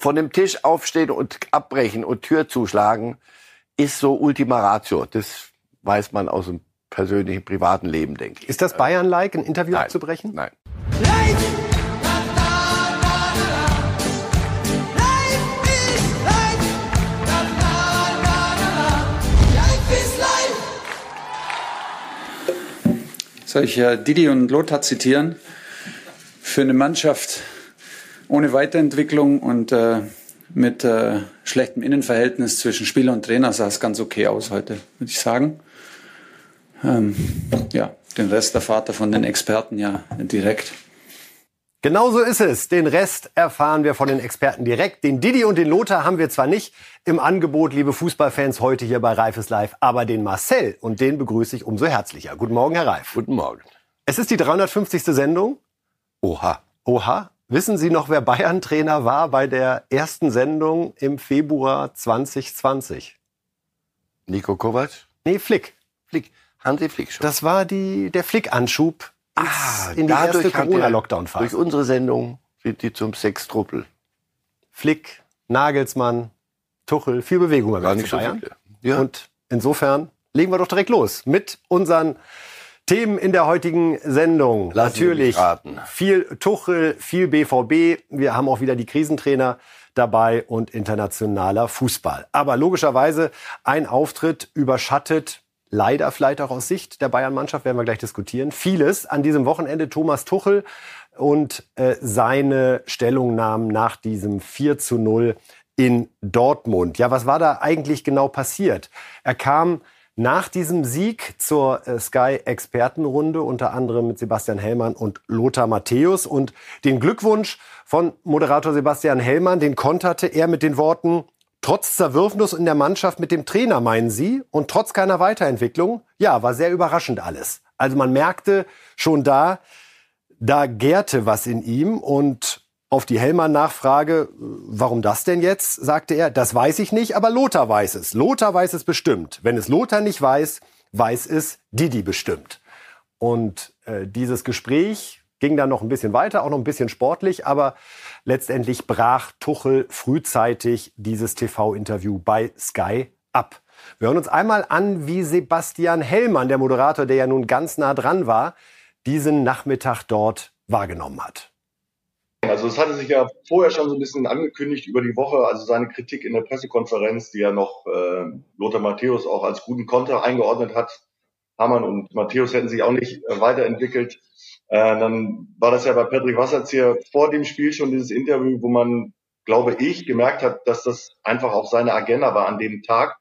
von dem Tisch aufstehen und abbrechen und Tür zuschlagen, ist so Ultima Ratio. Das weiß man aus dem persönlichen, privaten Leben, denke ich. Ist das Bayern-like, ein Interview Nein. abzubrechen? Nein. Soll ich äh, Didi und Lothar zitieren? Für eine Mannschaft ohne Weiterentwicklung und äh, mit äh, schlechtem Innenverhältnis zwischen Spieler und Trainer sah es ganz okay aus heute, würde ich sagen. Ähm, ja, den Rest erfahrt ihr von den Experten ja direkt. Genau so ist es. Den Rest erfahren wir von den Experten direkt. Den Didi und den Lothar haben wir zwar nicht im Angebot, liebe Fußballfans, heute hier bei Reifes Live, aber den Marcel und den begrüße ich umso herzlicher. Guten Morgen, Herr Reif. Guten Morgen. Es ist die 350. Sendung. Oha. Oha. Wissen Sie noch, wer Bayern-Trainer war bei der ersten Sendung im Februar 2020? Nico Kovac? Nee, Flick. Flick. Hansi Flick schon. Das war die, der Flick-Anschub Ah, in die erste er- Corona-Lockdown-Phase. Durch unsere Sendung sind die zum Sextruppel. Flick, Nagelsmann, Tuchel, viel Bewegung beim Gar FC nicht so Bayern. viele. Ja. Und insofern legen wir doch direkt los mit unseren Themen in der heutigen Sendung. Lassen Natürlich viel Tuchel, viel BVB. Wir haben auch wieder die Krisentrainer dabei und internationaler Fußball. Aber logischerweise ein Auftritt überschattet leider vielleicht auch aus Sicht der Bayern-Mannschaft, werden wir gleich diskutieren. Vieles an diesem Wochenende Thomas Tuchel und äh, seine Stellungnahmen nach diesem 4 zu 0 in Dortmund. Ja, was war da eigentlich genau passiert? Er kam nach diesem Sieg zur äh, Sky-Expertenrunde, unter anderem mit Sebastian Hellmann und Lothar Matthäus. Und den Glückwunsch von Moderator Sebastian Hellmann, den konterte er mit den Worten, trotz Zerwürfnis in der Mannschaft mit dem Trainer, meinen Sie, und trotz keiner Weiterentwicklung, ja, war sehr überraschend alles. Also man merkte schon da, da gärte was in ihm und auf die Hellmann-Nachfrage, warum das denn jetzt, sagte er, das weiß ich nicht, aber Lothar weiß es. Lothar weiß es bestimmt. Wenn es Lothar nicht weiß, weiß es Didi bestimmt. Und äh, dieses Gespräch ging dann noch ein bisschen weiter, auch noch ein bisschen sportlich, aber letztendlich brach Tuchel frühzeitig dieses TV-Interview bei Sky ab. Wir hören uns einmal an, wie Sebastian Hellmann, der Moderator, der ja nun ganz nah dran war, diesen Nachmittag dort wahrgenommen hat. Also es hatte sich ja vorher schon so ein bisschen angekündigt über die Woche, also seine Kritik in der Pressekonferenz, die ja noch äh, Lothar Matthäus auch als guten Konter eingeordnet hat. Hamann und Matthäus hätten sich auch nicht äh, weiterentwickelt. Äh, dann war das ja bei Patrick Wasserzieher vor dem Spiel schon dieses Interview, wo man, glaube ich, gemerkt hat, dass das einfach auch seine Agenda war an dem Tag,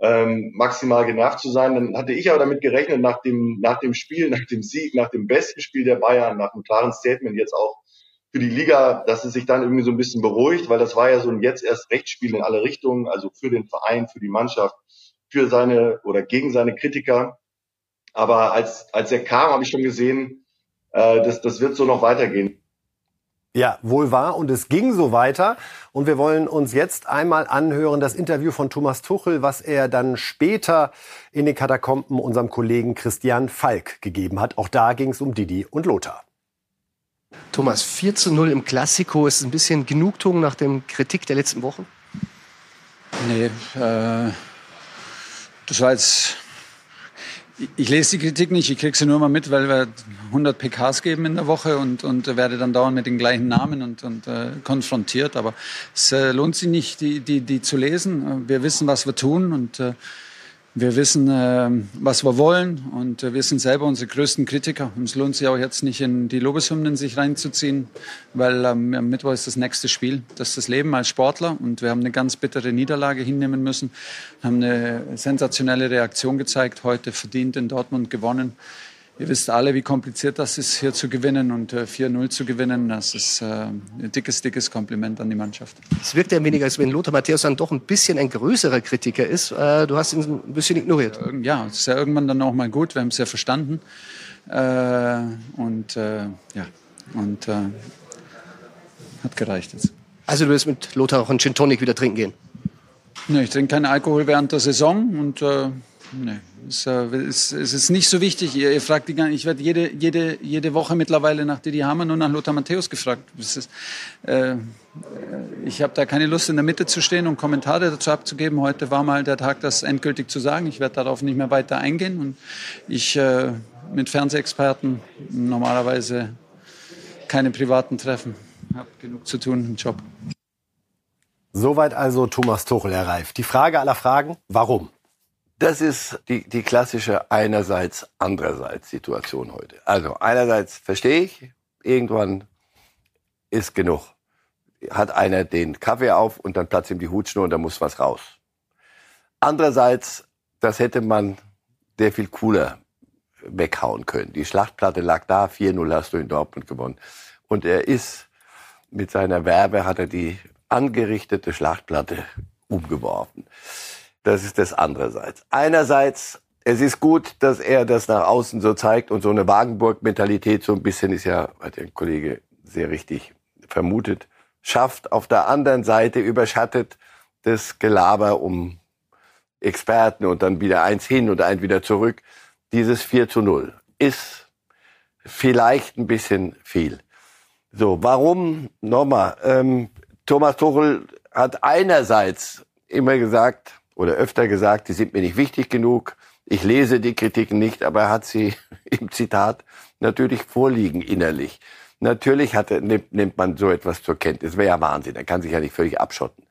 ähm, maximal genervt zu sein. Dann hatte ich aber damit gerechnet, nach dem, nach dem Spiel, nach dem Sieg, nach dem besten Spiel der Bayern, nach einem klaren Statement jetzt auch für die Liga, dass es sich dann irgendwie so ein bisschen beruhigt, weil das war ja so ein jetzt erst Rechtsspiel in alle Richtungen, also für den Verein, für die Mannschaft, für seine oder gegen seine Kritiker. Aber als, als er kam, habe ich schon gesehen, äh, das, das wird so noch weitergehen. Ja, wohl wahr. Und es ging so weiter. Und wir wollen uns jetzt einmal anhören, das Interview von Thomas Tuchel, was er dann später in den Katakomben unserem Kollegen Christian Falk gegeben hat. Auch da ging es um Didi und Lothar. Thomas, 4 zu 0 im Klassiko ist ein bisschen Genugtuung nach dem Kritik der letzten Wochen? Nee, äh, das war jetzt. Ich, ich lese die Kritik nicht, ich kriege sie nur mal mit, weil wir 100 PKs geben in der Woche und, und werde dann dauernd mit den gleichen Namen und, und äh, konfrontiert. Aber es äh, lohnt sich nicht, die, die, die zu lesen. Wir wissen, was wir tun und äh, wir wissen, äh, was wir wollen und äh, wir sind selber unsere größten Kritiker. Und es lohnt sich auch jetzt nicht in die Lobeshymnen sich reinzuziehen, weil ähm, am Mittwoch ist das nächste Spiel. Das ist das Leben als Sportler und wir haben eine ganz bittere Niederlage hinnehmen müssen, haben eine sensationelle Reaktion gezeigt, heute verdient in Dortmund gewonnen. Ihr wisst alle, wie kompliziert das ist, hier zu gewinnen und äh, 4-0 zu gewinnen. Das ist äh, ein dickes, dickes Kompliment an die Mannschaft. Es wirkt ja ein wenig, als wenn Lothar Matthäus dann doch ein bisschen ein größerer Kritiker ist. Äh, du hast ihn ein bisschen ignoriert. Ja, es ist ja irgendwann dann auch mal gut, wir haben es ja verstanden. Äh, und äh, ja, und äh, hat gereicht jetzt. Also du wirst mit Lothar auch einen Gin Tonic wieder trinken gehen. Nee, ich trinke keinen Alkohol während der Saison und äh, nee, es, äh, es, ist nicht so wichtig. Ihr, ihr fragt die gan- ich werde jede, jede, jede Woche mittlerweile nach Didi Hamann und nach Lothar Matthäus gefragt. Ist, äh, ich habe da keine Lust, in der Mitte zu stehen und Kommentare dazu abzugeben. Heute war mal der Tag, das endgültig zu sagen. Ich werde darauf nicht mehr weiter eingehen. Und ich äh, mit Fernsehexperten normalerweise keine privaten Treffen. Habe genug zu tun im Job. Soweit also Thomas Tuchel, Herr. Die Frage aller Fragen, warum? Das ist die, die klassische einerseits, andererseits Situation heute. Also einerseits verstehe ich, irgendwann ist genug. Hat einer den Kaffee auf und dann platzt ihm die Hutschnur und da muss was raus. Andererseits, das hätte man sehr viel cooler weghauen können. Die Schlachtplatte lag da, 4-0 hast du in Dortmund gewonnen. Und er ist mit seiner Werbe hat er die angerichtete Schlachtplatte umgeworfen. Das ist das andererseits. Einerseits, es ist gut, dass er das nach außen so zeigt und so eine Wagenburg-Mentalität so ein bisschen ist ja, hat der Kollege sehr richtig vermutet, schafft. Auf der anderen Seite überschattet das Gelaber um Experten und dann wieder eins hin und ein wieder zurück. Dieses 4 zu 0 ist vielleicht ein bisschen viel. So, warum? Nochmal, ähm, Thomas Tuchel hat einerseits immer gesagt oder öfter gesagt, die sind mir nicht wichtig genug. Ich lese die Kritiken nicht, aber er hat sie im Zitat natürlich vorliegen innerlich. Natürlich hatte, nimmt, man so etwas zur Kenntnis. Wäre ja Wahnsinn. Er kann sich ja nicht völlig abschotten.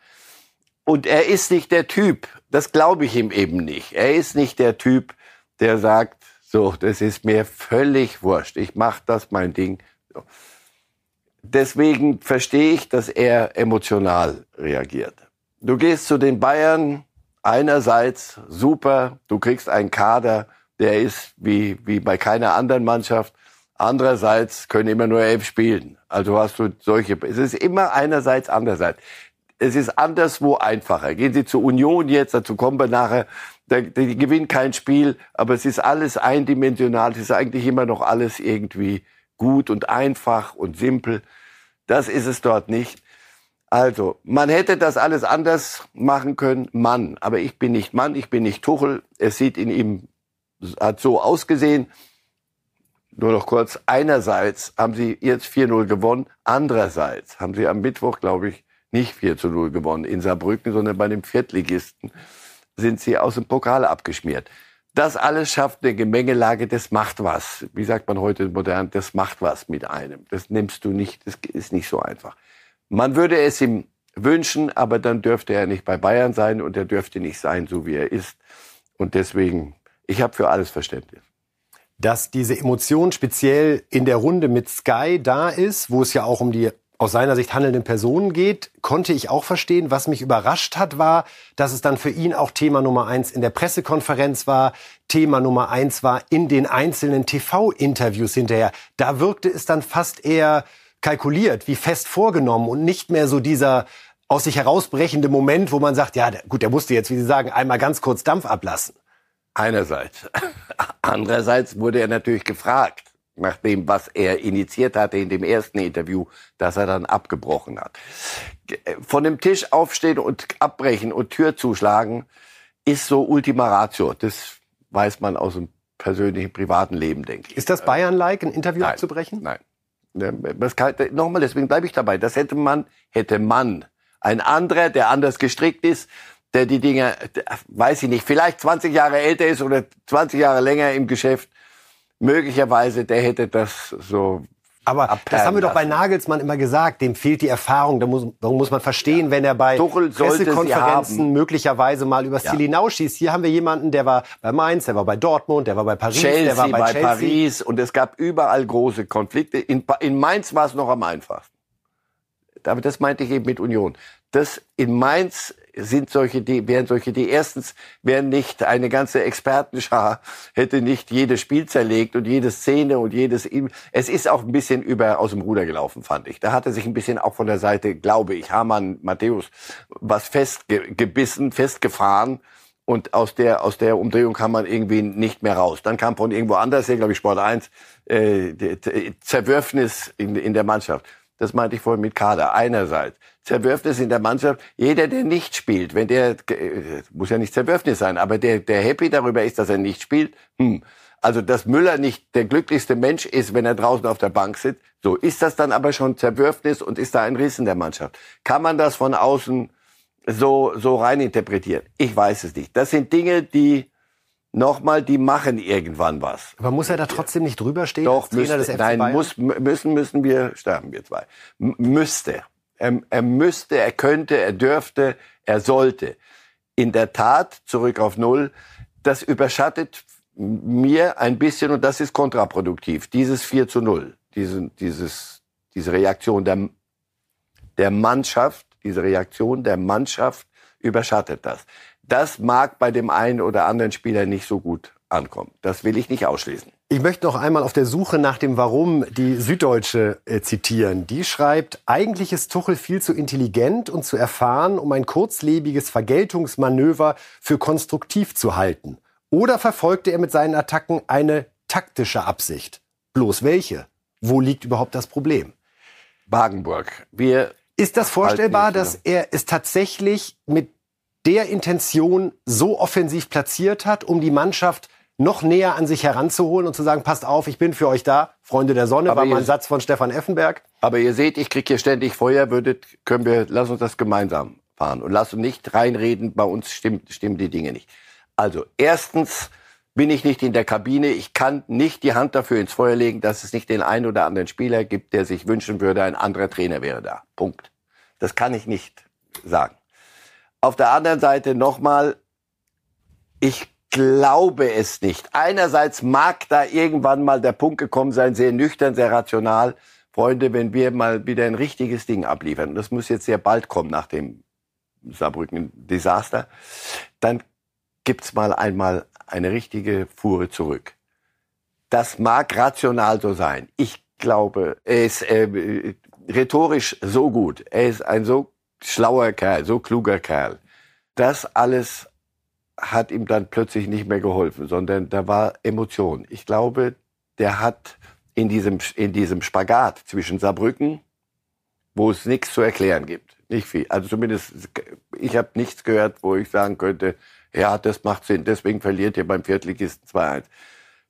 Und er ist nicht der Typ, das glaube ich ihm eben nicht. Er ist nicht der Typ, der sagt, so, das ist mir völlig wurscht. Ich mache das mein Ding. Deswegen verstehe ich, dass er emotional reagiert. Du gehst zu den Bayern, einerseits super, du kriegst einen Kader, der ist wie, wie bei keiner anderen Mannschaft. Andererseits können immer nur elf spielen. Also hast du solche, es ist immer einerseits, andererseits. Es ist anderswo einfacher. Gehen Sie zur Union jetzt, dazu kommen wir nachher. Die gewinnen kein Spiel, aber es ist alles eindimensional. Es ist eigentlich immer noch alles irgendwie gut und einfach und simpel. Das ist es dort nicht. Also, man hätte das alles anders machen können, Mann. Aber ich bin nicht Mann, ich bin nicht Tuchel. Es sieht in ihm, hat so ausgesehen. Nur noch kurz. Einerseits haben sie jetzt 4-0 gewonnen. Andererseits haben sie am Mittwoch, glaube ich, nicht 4 0 gewonnen in Saarbrücken, sondern bei dem Viertligisten sind sie aus dem Pokal abgeschmiert. Das alles schafft eine Gemengelage, das macht was. Wie sagt man heute modern, das macht was mit einem. Das nimmst du nicht, das ist nicht so einfach. Man würde es ihm wünschen, aber dann dürfte er nicht bei Bayern sein und er dürfte nicht sein, so wie er ist. Und deswegen, ich habe für alles Verständnis dass diese Emotion speziell in der Runde mit Sky da ist, wo es ja auch um die aus seiner Sicht handelnden Personen geht, konnte ich auch verstehen. Was mich überrascht hat, war, dass es dann für ihn auch Thema Nummer eins in der Pressekonferenz war, Thema Nummer eins war in den einzelnen TV-Interviews hinterher. Da wirkte es dann fast eher kalkuliert, wie fest vorgenommen und nicht mehr so dieser aus sich herausbrechende Moment, wo man sagt, ja, gut, der musste jetzt, wie Sie sagen, einmal ganz kurz Dampf ablassen. Einerseits. Andererseits wurde er natürlich gefragt nach dem, was er initiiert hatte in dem ersten Interview, das er dann abgebrochen hat. Von dem Tisch aufstehen und abbrechen und Tür zuschlagen ist so Ultima Ratio. Das weiß man aus dem persönlichen, privaten Leben, denke ich. Ist das Bayern-like, ein Interview nein, abzubrechen? Nein. Nochmal, deswegen bleibe ich dabei. Das hätte man, hätte man. Ein anderer, der anders gestrickt ist, der die Dinge, weiß ich nicht, vielleicht 20 Jahre älter ist oder 20 Jahre länger im Geschäft, möglicherweise, der hätte das so aber das haben wir doch bei Nagelsmann immer gesagt, dem fehlt die Erfahrung. Da muss, da muss man verstehen, ja. wenn er bei Pressekonferenzen möglicherweise mal übers ja. Ziel hinausschießt. Hier haben wir jemanden, der war bei Mainz, der war bei Dortmund, der war bei Paris, Chelsea, der war bei, bei Chelsea. Paris und es gab überall große Konflikte. In, in Mainz war es noch am einfachsten. Aber das meinte ich eben mit Union. Das in Mainz sind solche, die, wären solche, die erstens wären nicht eine ganze Expertenschar, hätte nicht jedes Spiel zerlegt und jede Szene und jedes, es ist auch ein bisschen über, aus dem Ruder gelaufen, fand ich. Da hatte sich ein bisschen auch von der Seite, glaube ich, Hamann, Matthäus, was festgebissen, festgefahren. Und aus der, aus der Umdrehung kam man irgendwie nicht mehr raus. Dann kam von irgendwo anders, hier, glaube ich, Sport 1, äh, Zerwürfnis in, in der Mannschaft. Das meinte ich vorhin mit Kader. Einerseits. Zerwürfnis in der Mannschaft. Jeder, der nicht spielt, wenn der, äh, muss ja nicht Zerwürfnis sein, aber der, der happy darüber ist, dass er nicht spielt, hm, Also, dass Müller nicht der glücklichste Mensch ist, wenn er draußen auf der Bank sitzt. So, ist das dann aber schon Zerwürfnis und ist da ein Riss in der Mannschaft? Kann man das von außen so, so reininterpretieren? Ich weiß es nicht. Das sind Dinge, die, nochmal, die machen irgendwann was. Aber muss er da trotzdem nicht drüber stehen? Doch, müsste, nein, muss, müssen, müssen wir, sterben wir zwei. M müsste. Er, er müsste, er könnte, er dürfte, er sollte. In der Tat, zurück auf Null, das überschattet mir ein bisschen, und das ist kontraproduktiv, dieses 4 zu 0, diese, dieses, diese Reaktion der, der Mannschaft, diese Reaktion der Mannschaft überschattet das. Das mag bei dem einen oder anderen Spieler nicht so gut ankommen. Das will ich nicht ausschließen. Ich möchte noch einmal auf der Suche nach dem Warum die Süddeutsche äh, zitieren. Die schreibt, eigentlich ist Tuchel viel zu intelligent und zu erfahren, um ein kurzlebiges Vergeltungsmanöver für konstruktiv zu halten. Oder verfolgte er mit seinen Attacken eine taktische Absicht? Bloß welche? Wo liegt überhaupt das Problem? Wagenburg. Wir ist das vorstellbar, dass er es tatsächlich mit der Intention so offensiv platziert hat, um die Mannschaft noch näher an sich heranzuholen und zu sagen, passt auf, ich bin für euch da. Freunde der Sonne aber war mal ein Satz von Stefan Effenberg. Aber ihr seht, ich kriege hier ständig Feuer, würdet, können wir, lass uns das gemeinsam fahren und lass uns nicht reinreden, bei uns stimmt, stimmen die Dinge nicht. Also, erstens bin ich nicht in der Kabine. Ich kann nicht die Hand dafür ins Feuer legen, dass es nicht den einen oder anderen Spieler gibt, der sich wünschen würde, ein anderer Trainer wäre da. Punkt. Das kann ich nicht sagen. Auf der anderen Seite nochmal, ich glaube es nicht. Einerseits mag da irgendwann mal der Punkt gekommen sein, sehr nüchtern, sehr rational. Freunde, wenn wir mal wieder ein richtiges Ding abliefern, das muss jetzt sehr bald kommen nach dem Saarbrücken-Desaster, dann gibt's mal einmal eine richtige Fuhre zurück. Das mag rational so sein. Ich glaube, er ist äh, rhetorisch so gut. Er ist ein so schlauer Kerl, so kluger Kerl. Das alles hat ihm dann plötzlich nicht mehr geholfen, sondern da war Emotion. Ich glaube, der hat in diesem, in diesem Spagat zwischen Saarbrücken, wo es nichts zu erklären gibt, nicht viel. Also zumindest, ich habe nichts gehört, wo ich sagen könnte, ja, das macht Sinn, deswegen verliert ihr beim Viertligisten 2-1.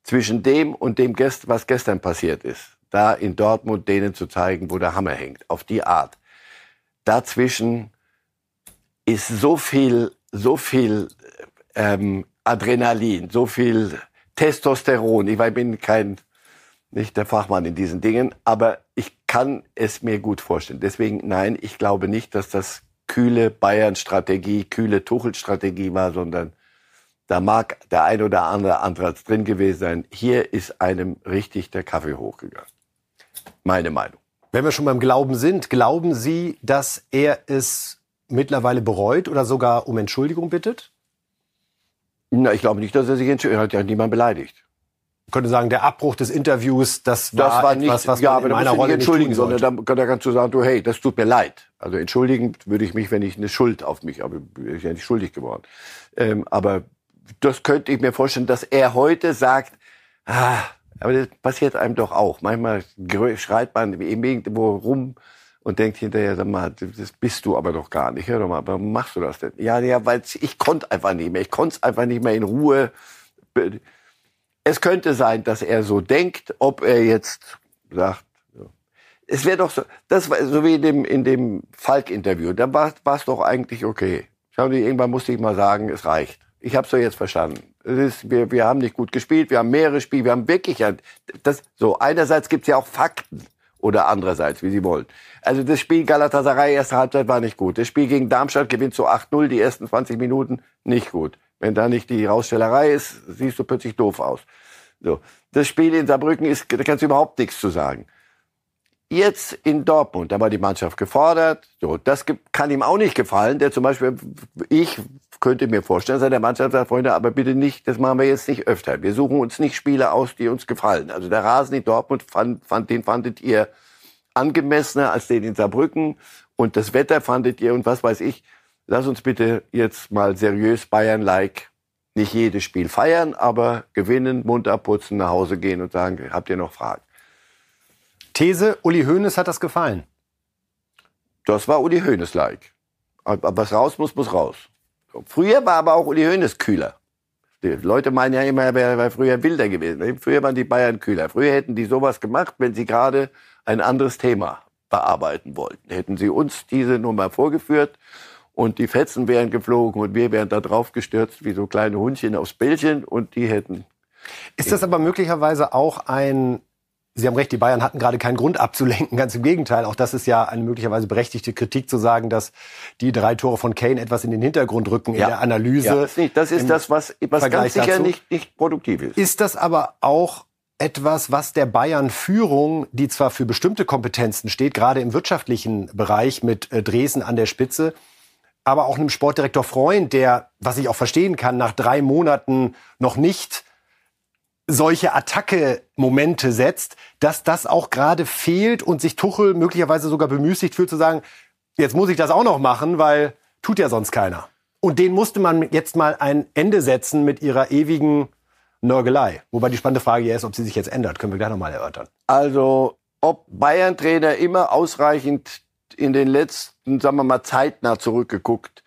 Zwischen dem und dem, was gestern passiert ist, da in Dortmund denen zu zeigen, wo der Hammer hängt, auf die Art. Dazwischen ist so viel, so viel ähm, Adrenalin, so viel Testosteron. Ich bin kein, nicht der Fachmann in diesen Dingen, aber ich kann es mir gut vorstellen. Deswegen, nein, ich glaube nicht, dass das kühle Bayern-Strategie, kühle Tuchel-Strategie war, sondern da mag der ein oder andere Ansatz drin gewesen sein. Hier ist einem richtig der Kaffee hochgegangen. Meine Meinung. Wenn wir schon beim Glauben sind, glauben Sie, dass er es mittlerweile bereut oder sogar um Entschuldigung bittet? Na, ich glaube nicht, dass er sich entschuldigt. Er hat ja niemand beleidigt. Ich könnte sagen, der Abbruch des Interviews, das war, das war nicht, etwas, was ja, aber in meiner Rolle nicht entschuldigen, sondern dann, dann kannst du sagen, du, hey, das tut mir leid. Also entschuldigen würde ich mich, wenn ich eine Schuld auf mich, aber ich bin ja nicht schuldig geworden. Ähm, aber das könnte ich mir vorstellen, dass er heute sagt, ah, aber das passiert einem doch auch. Manchmal schreit man irgendwo rum und denkt hinterher, sag mal, das bist du aber doch gar nicht. Hör doch mal, warum machst du das denn? Ja, ja, weil ich konnte einfach nicht mehr. Ich konnte es einfach nicht mehr in Ruhe. Es könnte sein, dass er so denkt, ob er jetzt sagt, es wäre doch so, das war so wie in dem, in dem Falk-Interview, da war es doch eigentlich okay. Schau, irgendwann musste ich mal sagen, es reicht. Ich habe es doch jetzt verstanden. Ist, wir, wir haben nicht gut gespielt, wir haben mehrere Spiele, wir haben wirklich, das, so, einerseits gibt's ja auch Fakten oder andererseits, wie Sie wollen. Also das Spiel Galatasaray erste Halbzeit war nicht gut. Das Spiel gegen Darmstadt gewinnt so 8-0 die ersten 20 Minuten nicht gut. Wenn da nicht die Rausstellerei ist, siehst du plötzlich doof aus. So. Das Spiel in Saarbrücken ist, da kannst du überhaupt nichts zu sagen. Jetzt in Dortmund, da war die Mannschaft gefordert. So, das kann ihm auch nicht gefallen. Der zum Beispiel, ich könnte mir vorstellen, dass der Mannschaft sagt, Freunde, aber bitte nicht, das machen wir jetzt nicht öfter. Wir suchen uns nicht Spiele aus, die uns gefallen. Also der Rasen in Dortmund, fand, fand, den fandet ihr angemessener als den in Saarbrücken. Und das Wetter fandet ihr und was weiß ich. Lass uns bitte jetzt mal seriös Bayern-like nicht jedes Spiel feiern, aber gewinnen, Mund abputzen, nach Hause gehen und sagen, habt ihr noch Fragen? These, Uli Hoeneß hat das gefallen. Das war Uli Hoeneß-like. Aber was raus muss, muss raus. Früher war aber auch Uli Hoeneß kühler. Die Leute meinen ja immer, er wäre früher wilder gewesen. Früher waren die Bayern kühler. Früher hätten die sowas gemacht, wenn sie gerade ein anderes Thema bearbeiten wollten. Hätten sie uns diese Nummer vorgeführt und die Fetzen wären geflogen und wir wären da drauf gestürzt wie so kleine Hundchen aufs Bällchen und die hätten. Ist das aber möglicherweise auch ein Sie haben recht, die Bayern hatten gerade keinen Grund abzulenken. Ganz im Gegenteil. Auch das ist ja eine möglicherweise berechtigte Kritik zu sagen, dass die drei Tore von Kane etwas in den Hintergrund rücken ja. in der Analyse. Ja, das, nicht, das ist das, was, was ganz sicher nicht, nicht produktiv ist. Ist das aber auch etwas, was der Bayern-Führung, die zwar für bestimmte Kompetenzen steht, gerade im wirtschaftlichen Bereich mit äh, Dresden an der Spitze, aber auch einem Sportdirektor Freund, der, was ich auch verstehen kann, nach drei Monaten noch nicht solche Attacke-Momente setzt, dass das auch gerade fehlt und sich Tuchel möglicherweise sogar bemüßigt fühlt zu sagen, jetzt muss ich das auch noch machen, weil tut ja sonst keiner. Und den musste man jetzt mal ein Ende setzen mit ihrer ewigen Nörgelei. Wobei die spannende Frage ja ist, ob sie sich jetzt ändert. Können wir gleich nochmal erörtern. Also, ob Bayern-Trainer immer ausreichend in den letzten, sagen wir mal, zeitnah zurückgeguckt,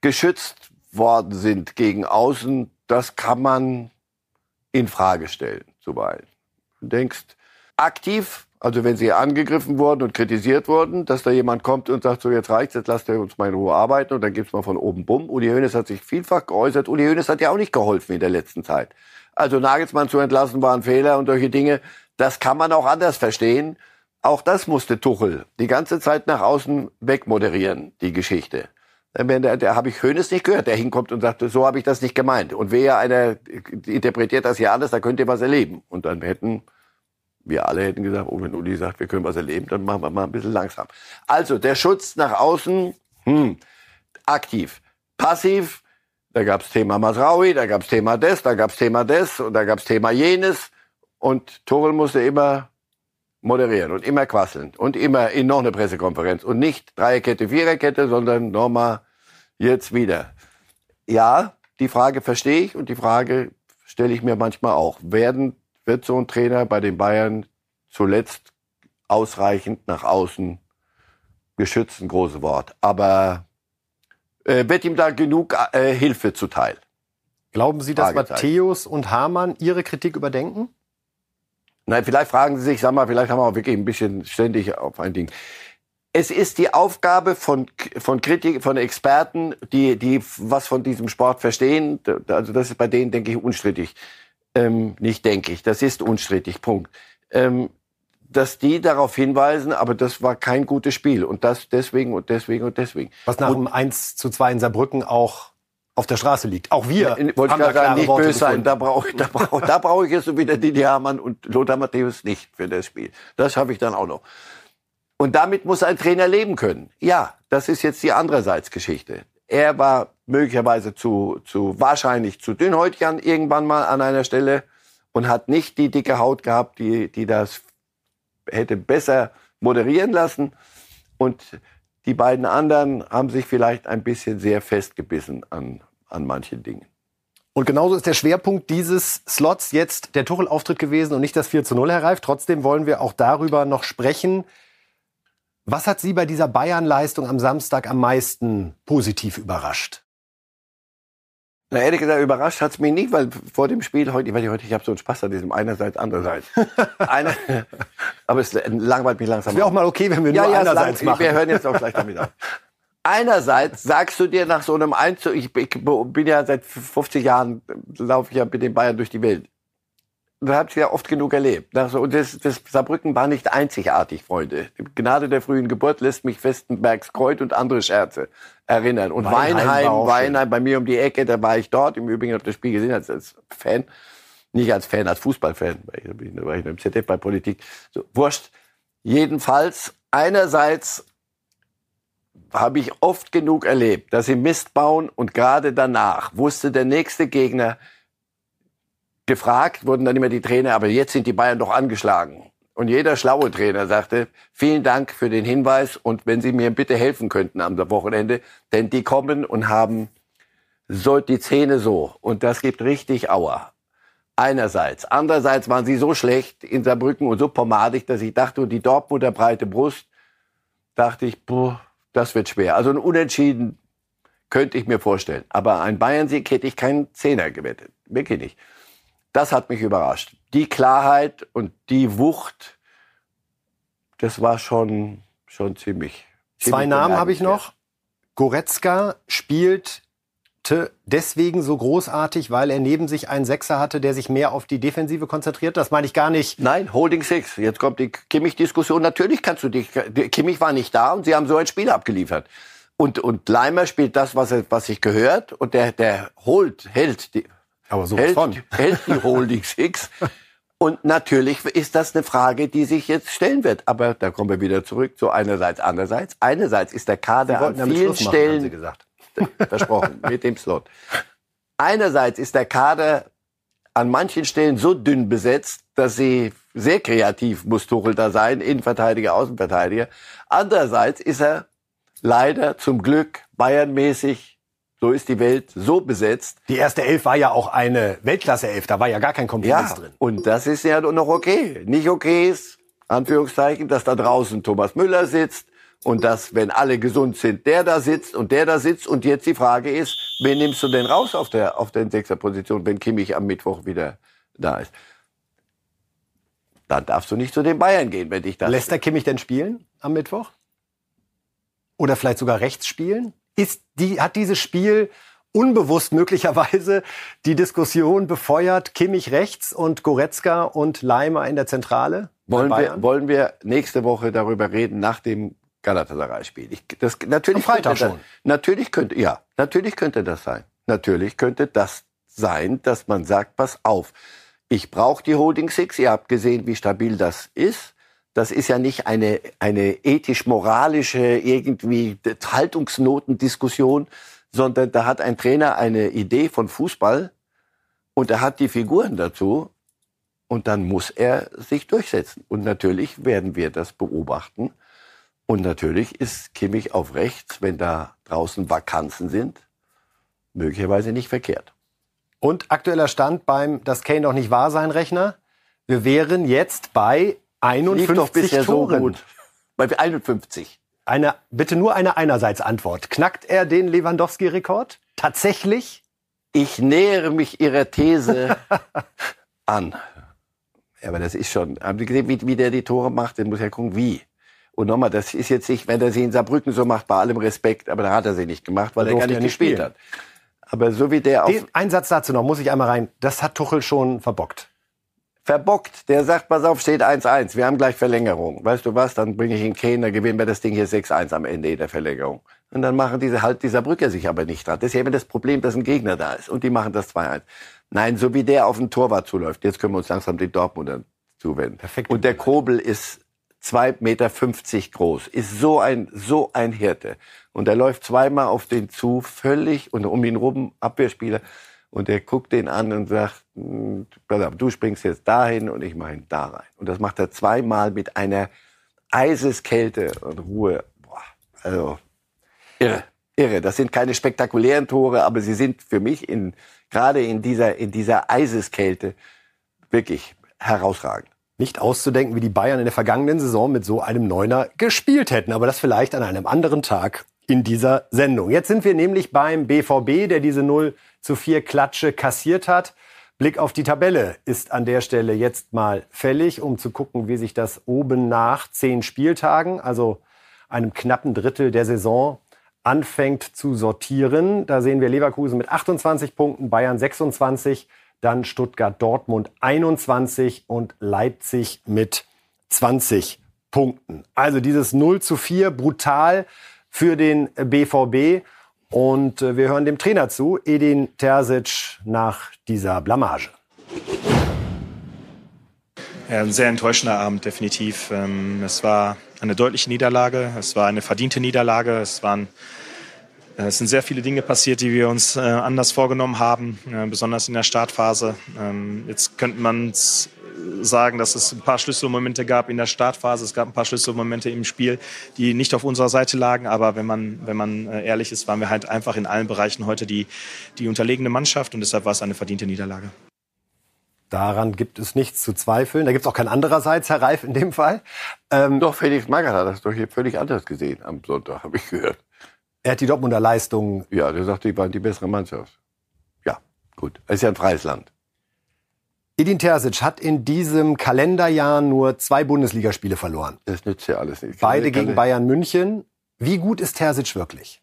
geschützt worden sind gegen außen, das kann man in Frage stellen zuweilen. Du denkst, aktiv, also wenn sie angegriffen wurden und kritisiert wurden, dass da jemand kommt und sagt, so jetzt reicht's, jetzt lasst ihr uns mal in Ruhe arbeiten und dann gibt's mal von oben Bumm. Uli Hoeneß hat sich vielfach geäußert. Uli Hoeneß hat ja auch nicht geholfen in der letzten Zeit. Also Nagelsmann zu entlassen war ein Fehler und solche Dinge, das kann man auch anders verstehen. Auch das musste Tuchel die ganze Zeit nach außen wegmoderieren, die Geschichte. Da, da habe ich Hönes nicht gehört, der hinkommt und sagt, so habe ich das nicht gemeint. Und wer einer interpretiert das hier alles, da könnt ihr was erleben. Und dann hätten wir alle hätten gesagt, oh, wenn Uli sagt, wir können was erleben, dann machen wir mal ein bisschen langsam. Also der Schutz nach außen, hm, aktiv. Passiv, da gab's Thema Masraui, da gab's Thema des, da gab's Thema des und da gab's Thema jenes. Und Torel musste immer moderieren und immer quasseln und immer in noch eine Pressekonferenz und nicht Dreierkette, Viererkette, sondern nochmal jetzt wieder. Ja, die Frage verstehe ich und die Frage stelle ich mir manchmal auch. Werden, wird so ein Trainer bei den Bayern zuletzt ausreichend nach außen geschützt, ein großes Wort, aber äh, wird ihm da genug äh, Hilfe zuteil? Glauben Sie, dass Matthäus und Hamann Ihre Kritik überdenken? Nein, vielleicht fragen Sie sich, sag mal, vielleicht haben wir auch wirklich ein bisschen ständig auf ein Ding. Es ist die Aufgabe von, von Kritik, von Experten, die, die was von diesem Sport verstehen. Also das ist bei denen, denke ich, unstrittig. Ähm, nicht denke ich, das ist unstrittig, Punkt. Ähm, dass die darauf hinweisen, aber das war kein gutes Spiel. Und das deswegen und deswegen und deswegen. Was nach und, dem 1 zu 2 in Saarbrücken auch auf der Straße liegt. Auch wir ja, wollte haben da sagen, nicht Worte böse sein. Da brauche ich, da brauche, da brauche ich jetzt wieder Didi Hamann und Lothar Matthäus nicht für das Spiel. Das schaffe ich dann auch noch. Und damit muss ein Trainer leben können. Ja, das ist jetzt die andererseits-Geschichte. Er war möglicherweise zu, zu, wahrscheinlich zu dünnhäutig an, irgendwann mal an einer Stelle und hat nicht die dicke Haut gehabt, die, die das hätte besser moderieren lassen. Und die beiden anderen haben sich vielleicht ein bisschen sehr festgebissen an, an manchen Dingen. Und genauso ist der Schwerpunkt dieses Slots jetzt der Tuchel-Auftritt gewesen und nicht das 4 zu 0, Herr Reif. Trotzdem wollen wir auch darüber noch sprechen. Was hat Sie bei dieser Bayern-Leistung am Samstag am meisten positiv überrascht? Na, ehrlich gesagt, überrascht hat's mich nicht, weil vor dem Spiel heute, ich, heute, ich habe so einen Spaß an diesem einerseits, andererseits. Einer, aber es langweilt mich langsam. Wäre auch mal okay, wenn wir ja, nur ja, einerseits lang, machen. Wir hören jetzt auch gleich damit auf. Einerseits sagst du dir nach so einem Einzug, ich, ich bin ja seit 50 Jahren, laufe ich ja mit den Bayern durch die Welt wir haben es ja oft genug erlebt. Und das, das Saarbrücken war nicht einzigartig, Freunde. Die Gnade der frühen Geburt lässt mich Festenbergs Kreuz und andere Scherze erinnern. Und Weinheim, Weinheim, Weinheim, bei mir um die Ecke, da war ich dort. Im Übrigen habe ich das Spiel gesehen als, als Fan. Nicht als Fan, als Fußballfan. Da war ich im ZDF bei Politik. So, wurscht. Jedenfalls, einerseits habe ich oft genug erlebt, dass sie Mist bauen und gerade danach wusste der nächste Gegner, gefragt, wurden dann immer die Trainer, aber jetzt sind die Bayern doch angeschlagen. Und jeder schlaue Trainer sagte, vielen Dank für den Hinweis und wenn Sie mir bitte helfen könnten am Wochenende, denn die kommen und haben so die Zähne so und das gibt richtig Aua. Einerseits. Andererseits waren sie so schlecht in Saarbrücken und so pomadig, dass ich dachte, die Dortmunder breite Brust, dachte ich, boah, das wird schwer. Also ein Unentschieden Könnte ich mir vorstellen. Aber ein Bayern-Sieg hätte ich keinen Zehner gewettet. Wirklich nicht. Das hat mich überrascht. Die Klarheit und die Wucht, das war schon, schon ziemlich. Zwei ziemlich Namen habe ich noch. Goretzka spielt deswegen so großartig, weil er neben sich einen Sechser hatte, der sich mehr auf die Defensive konzentriert. Das meine ich gar nicht. Nein, Holding Six. Jetzt kommt die Kimmich-Diskussion. Natürlich kannst du dich. Kimmich war nicht da und sie haben so ein Spiel abgeliefert. Und, und Leimer spielt das, was, er, was sich gehört. Und der, der holt, hält die, Aber so hält, von. hält die Holding Six. Und natürlich ist das eine Frage, die sich jetzt stellen wird. Aber da kommen wir wieder zurück zu einerseits, andererseits. Einerseits ist der Kader an vielen machen, Stellen gesagt. versprochen, mit dem Slot. Einerseits ist der Kader an manchen Stellen so dünn besetzt, dass sie sehr kreativ muss Tuchel da sein, Innenverteidiger, Außenverteidiger. Andererseits ist er leider zum Glück Bayernmäßig, so ist die Welt, so besetzt. Die erste Elf war ja auch eine Weltklasse-Elf. Da war ja gar kein Kompromiss Ja, drin. und das ist ja noch okay. Nicht okay ist, Anführungszeichen, dass da draußen Thomas Müller sitzt und dass, wenn alle gesund sind, der da sitzt und der da sitzt. Und jetzt die Frage ist, wen nimmst du denn raus auf der, auf der Sechserposition, wenn Kimmich am Mittwoch wieder da ist? Dann darfst du nicht zu den Bayern gehen, wenn dich das... Lässt der Kimmich denn spielen am Mittwoch? Oder vielleicht sogar rechts spielen? Ist die, hat dieses Spiel unbewusst möglicherweise die Diskussion befeuert, Kimmich rechts und Goretzka und Leimer in der Zentrale? wollen, wir, wollen wir nächste Woche darüber reden, nach dem Galatasaray-Spiel? Natürlich Am Freitag könnte schon. Natürlich könnte, ja, natürlich könnte das sein. Natürlich könnte das sein, dass man sagt, pass auf, ich brauche die Holding Six. Ihr habt gesehen, wie stabil das ist. Das ist ja nicht eine, eine ethisch-moralische, irgendwie Haltungsnotendiskussion, sondern da hat ein Trainer eine Idee von Fußball und er hat die Figuren dazu und dann muss er sich durchsetzen. Und natürlich werden wir das beobachten. Und natürlich ist Kimmich auf rechts, wenn da draußen Vakanzen sind, möglicherweise nicht verkehrt. Und aktueller Stand beim Das Kane doch nicht wahr sein Rechner. Wir wären jetzt bei 51 Lief doch bisher so gut. Bei 51. Eine, bitte nur eine Einerseits-Antwort. Knackt er den Lewandowski-Rekord? Tatsächlich? Ich nähere mich Ihrer These an. Ja, aber das ist schon. Haben Sie gesehen, wie, wie der die Tore macht? Den muss ja gucken, wie. Und nochmal, das ist jetzt nicht, wenn er sie in Saarbrücken so macht, bei allem Respekt, aber da hat er sie nicht gemacht, weil er gar nicht gespielt spielen. hat. Aber so wie der auf Den, ein Satz dazu noch, muss ich einmal rein. Das hat Tuchel schon verbockt. Verbockt, der sagt, pass auf, steht 1-1, wir haben gleich Verlängerung. Weißt du was, dann bringe ich ihn Kane, dann gewinnen wir das Ding hier 6-1 am Ende in der Verlängerung. Und dann machen diese halt dieser Brücke sich aber nicht dran. Das ist ja immer das Problem, dass ein Gegner da ist. Und die machen das 2-1. Nein, so wie der auf den Torwart zuläuft, jetzt können wir uns langsam den Dortmundern zuwenden. Perfekt. Und der Kobel ist 2,50 Meter groß, ist so ein, so ein Hirte. Und er läuft zweimal auf den zu, völlig, und um ihn rum Abwehrspieler. Und er guckt den an und sagt, "Hm, du springst jetzt dahin und ich mache ihn da rein. Und das macht er zweimal mit einer Eiseskälte und Ruhe. Boah, also irre, irre. Das sind keine spektakulären Tore, aber sie sind für mich in, gerade in dieser, in dieser Eiseskälte wirklich herausragend. Nicht auszudenken, wie die Bayern in der vergangenen Saison mit so einem Neuner gespielt hätten. Aber das vielleicht an einem anderen Tag in dieser Sendung. Jetzt sind wir nämlich beim BVB, der diese 0 zu 4 Klatsche kassiert hat. Blick auf die Tabelle ist an der Stelle jetzt mal fällig, um zu gucken, wie sich das oben nach zehn Spieltagen, also einem knappen Drittel der Saison, anfängt zu sortieren. Da sehen wir Leverkusen mit 28 Punkten, Bayern 26, dann Stuttgart, Dortmund 21 und Leipzig mit 20 Punkten. Also dieses 0 zu 4 brutal für den BVB. Und äh, wir hören dem Trainer zu, Edin Terzic, nach dieser Blamage. Ja, ein sehr enttäuschender Abend, definitiv. Ähm, Es war eine deutliche Niederlage, es war eine verdiente Niederlage, es waren äh, es sind sehr viele Dinge passiert, die wir uns äh, anders vorgenommen haben, besonders in der Startphase. Ähm, jetzt könnte man s- sagen, dass es ein paar Schlüsselmomente gab in der Startphase. Es gab ein paar Schlüsselmomente im Spiel, die nicht auf unserer Seite lagen. Aber wenn man, wenn man äh, ehrlich ist, waren wir halt einfach in allen Bereichen heute die, die unterlegene Mannschaft und deshalb war es eine verdiente Niederlage. Daran gibt es nichts zu zweifeln. Da gibt es auch kein andererseits, Herr Reif, in dem Fall. Ähm, Doch, Felix Magath hat das doch hier völlig anders gesehen am Sonntag, habe ich gehört. Er hat die Dortmunder Leistung. Ja, der sagte, die waren die bessere Mannschaft. Ja, gut. Es ist ja ein freies Land. Edin Terzic hat in diesem Kalenderjahr nur zwei Bundesligaspiele verloren. Das nützt ja alles nicht. Beide gegen Bayern München. Wie gut ist Terzic wirklich?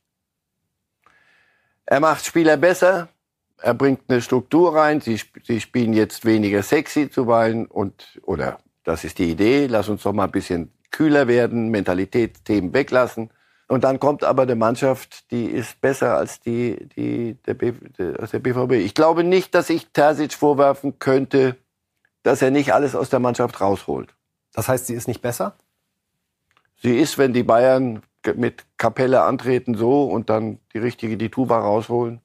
Er macht Spieler besser. Er bringt eine Struktur rein. Sie, sie spielen jetzt weniger sexy zuweilen und, oder das ist die Idee. Lass uns doch mal ein bisschen kühler werden, Mentalitätsthemen weglassen. Und dann kommt aber eine Mannschaft, die ist besser als die, die der, B, der, BVB. Ich glaube nicht, dass ich Terzic vorwerfen könnte, dass er nicht alles aus der Mannschaft rausholt. Das heißt, sie ist nicht besser? Sie ist, wenn die Bayern mit Kapelle antreten so und dann die richtige die Tuba rausholen,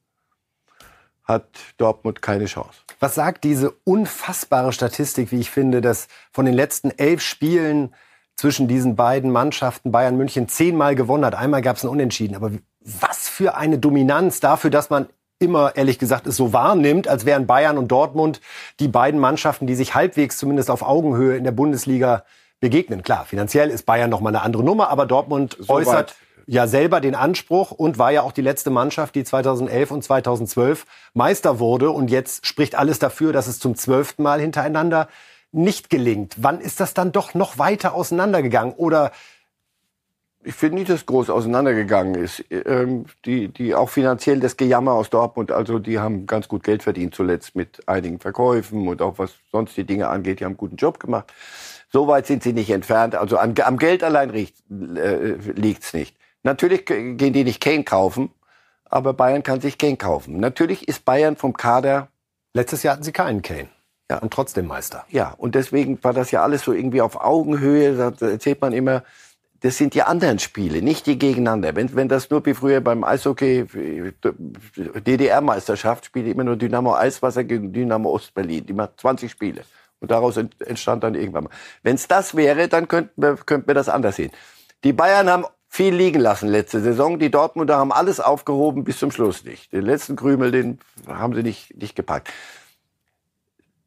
hat Dortmund keine Chance. Was sagt diese unfassbare Statistik, wie ich finde, dass von den letzten elf Spielen zwischen diesen beiden Mannschaften Bayern München zehnmal gewonnen hat. Einmal gab es ein Unentschieden. Aber was für eine Dominanz dafür, dass man immer, ehrlich gesagt, es so wahrnimmt, als wären Bayern und Dortmund die beiden Mannschaften, die sich halbwegs zumindest auf Augenhöhe in der Bundesliga begegnen. Klar, finanziell ist Bayern noch mal eine andere Nummer, aber Dortmund so äußert weit. ja selber den Anspruch und war ja auch die letzte Mannschaft, die 2011 und 2012 Meister wurde. Und jetzt spricht alles dafür, dass es zum zwölften Mal hintereinander nicht gelingt? Wann ist das dann doch noch weiter auseinandergegangen? Oder ich finde nicht, dass groß auseinandergegangen ist. Ähm, die, die auch finanziell das Gejammer aus Dortmund, also die haben ganz gut Geld verdient zuletzt mit einigen Verkäufen und auch was sonst die Dinge angeht, die haben einen guten Job gemacht. So weit sind sie nicht entfernt. Also an, am Geld allein riecht, äh, liegt's nicht. Natürlich gehen die nicht Kane kaufen, aber Bayern kann sich Kane kaufen. Natürlich ist Bayern vom Kader. Letztes Jahr hatten sie keinen Kane. Ja. Und trotzdem Meister. Ja, und deswegen war das ja alles so irgendwie auf Augenhöhe. Da erzählt man immer, das sind die anderen Spiele, nicht die gegeneinander. Wenn, wenn das nur wie früher beim Eishockey, DDR-Meisterschaft, spielt immer nur Dynamo Eiswasser gegen Dynamo Ostberlin. Die macht 20 Spiele. Und daraus entstand dann irgendwann mal. Wenn es das wäre, dann könnten wir, könnten wir das anders sehen. Die Bayern haben viel liegen lassen letzte Saison. Die Dortmunder haben alles aufgehoben bis zum Schluss nicht. Den letzten Krümel, den haben sie nicht, nicht gepackt.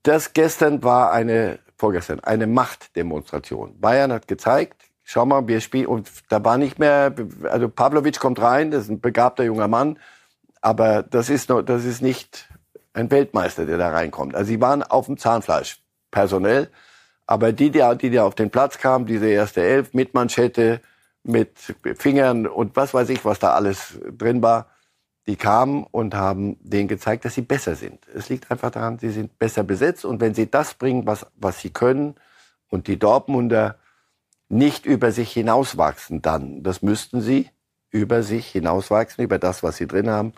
Das gestern war eine, vorgestern, eine Machtdemonstration. Bayern hat gezeigt, schau mal, wir spielen, und da war nicht mehr, also Pavlovic kommt rein, das ist ein begabter junger Mann, aber das ist noch, das ist nicht ein Weltmeister, der da reinkommt. Also sie waren auf dem Zahnfleisch, personell, aber die, die, die da auf den Platz kamen, diese erste Elf mit Manschette, mit Fingern und was weiß ich, was da alles drin war, die kamen und haben denen gezeigt, dass sie besser sind. Es liegt einfach daran, sie sind besser besetzt und wenn sie das bringen, was, was sie können und die Dortmunder nicht über sich hinauswachsen, dann, das müssten sie über sich hinauswachsen, über das, was sie drin haben,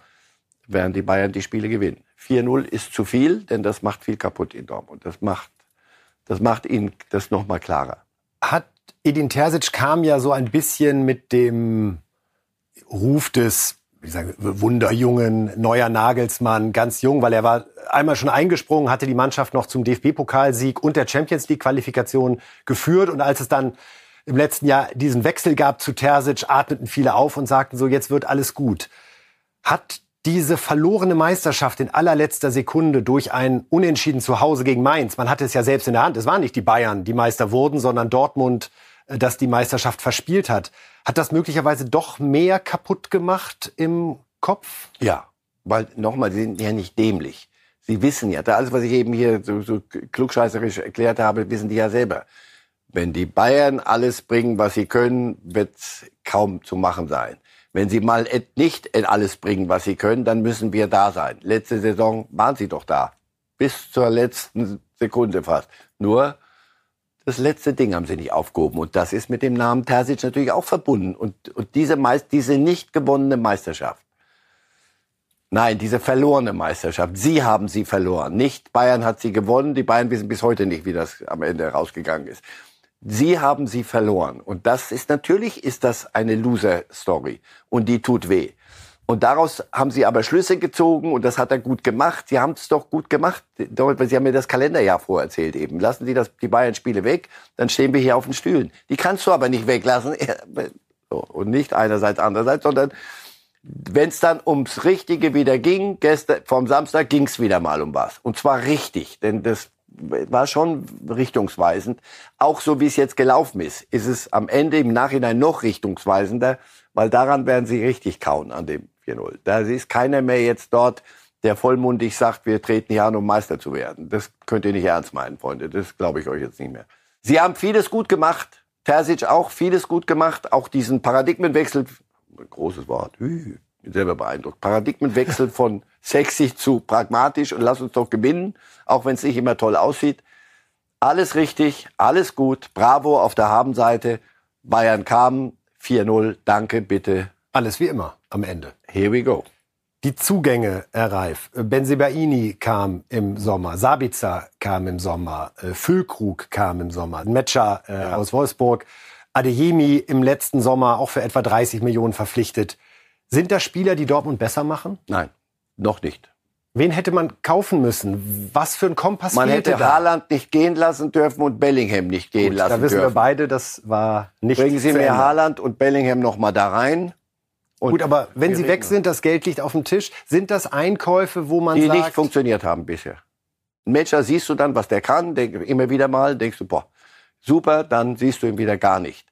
werden die Bayern die Spiele gewinnen. 4-0 ist zu viel, denn das macht viel kaputt in Dortmund. Das macht, das macht ihnen das nochmal klarer. Hat Edin Terzic kam ja so ein bisschen mit dem Ruf des wie sagen, Wunderjungen, neuer Nagelsmann, ganz jung, weil er war einmal schon eingesprungen, hatte die Mannschaft noch zum DFB-Pokalsieg und der Champions League-Qualifikation geführt. Und als es dann im letzten Jahr diesen Wechsel gab zu Terzic, atmeten viele auf und sagten so, jetzt wird alles gut. Hat diese verlorene Meisterschaft in allerletzter Sekunde durch ein Unentschieden zu Hause gegen Mainz, man hatte es ja selbst in der Hand, es waren nicht die Bayern, die Meister wurden, sondern Dortmund, äh, das die Meisterschaft verspielt hat. Hat das möglicherweise doch mehr kaputt gemacht im Kopf? Ja, weil nochmal, sie sind ja nicht dämlich. Sie wissen ja, alles, was ich eben hier so, so klugscheißerisch erklärt habe, wissen die ja selber. Wenn die Bayern alles bringen, was sie können, wird kaum zu machen sein. Wenn sie mal nicht alles bringen, was sie können, dann müssen wir da sein. Letzte Saison waren sie doch da. Bis zur letzten Sekunde fast. Nur das letzte Ding haben sie nicht aufgehoben. Und das ist mit dem Namen Terzic natürlich auch verbunden. Und, und diese, Meist, diese nicht gewonnene Meisterschaft. Nein, diese verlorene Meisterschaft. Sie haben sie verloren. Nicht Bayern hat sie gewonnen. Die Bayern wissen bis heute nicht, wie das am Ende rausgegangen ist. Sie haben sie verloren. Und das ist natürlich, ist das eine Loser-Story. Und die tut weh. Und daraus haben sie aber Schlüsse gezogen und das hat er gut gemacht. Sie haben es doch gut gemacht. Sie haben mir das Kalenderjahr vorerzählt eben. Lassen Sie das, die Bayern-Spiele weg, dann stehen wir hier auf den Stühlen. Die kannst du aber nicht weglassen. Und nicht einerseits, andererseits, sondern wenn es dann ums Richtige wieder ging, gestern, vom Samstag ging es wieder mal um was. Und zwar richtig. Denn das war schon richtungsweisend. Auch so wie es jetzt gelaufen ist, ist es am Ende im Nachhinein noch richtungsweisender, weil daran werden sie richtig kauen an dem 4-0. Da ist keiner mehr jetzt dort, der vollmundig sagt, wir treten hier an, um Meister zu werden. Das könnt ihr nicht ernst meinen, Freunde. Das glaube ich euch jetzt nicht mehr. Sie haben vieles gut gemacht. Terzic auch vieles gut gemacht. Auch diesen Paradigmenwechsel, großes Wort, bin selber beeindruckt. Paradigmenwechsel von sexy zu pragmatisch und lass uns doch gewinnen, auch wenn es nicht immer toll aussieht. Alles richtig, alles gut. Bravo auf der Habenseite. Bayern kam 4-0. Danke, bitte. Alles wie immer am Ende. Here we go. Die Zugänge, Herr Reif. Benzibaini kam im Sommer, Sabitzer kam im Sommer, äh, Füllkrug kam im Sommer, Metscher äh, ja. aus Wolfsburg, Adeyemi im letzten Sommer auch für etwa 30 Millionen verpflichtet. Sind das Spieler, die Dortmund besser machen? Nein, noch nicht. Wen hätte man kaufen müssen? Was für ein Kompass Man hätte da? Haaland nicht gehen lassen dürfen und Bellingham nicht gehen Gut, lassen Da wissen dürfen. wir beide, das war nicht Bringen Sie mir. Haaland und Bellingham noch mal da rein. Gut, aber wenn sie weg sind, das Geld liegt auf dem Tisch. Sind das Einkäufe, wo man die sagt, nicht funktioniert haben bisher. Ein Matcher siehst du dann, was der kann, denk, immer wieder mal, denkst du, boah, super, dann siehst du ihn wieder gar nicht.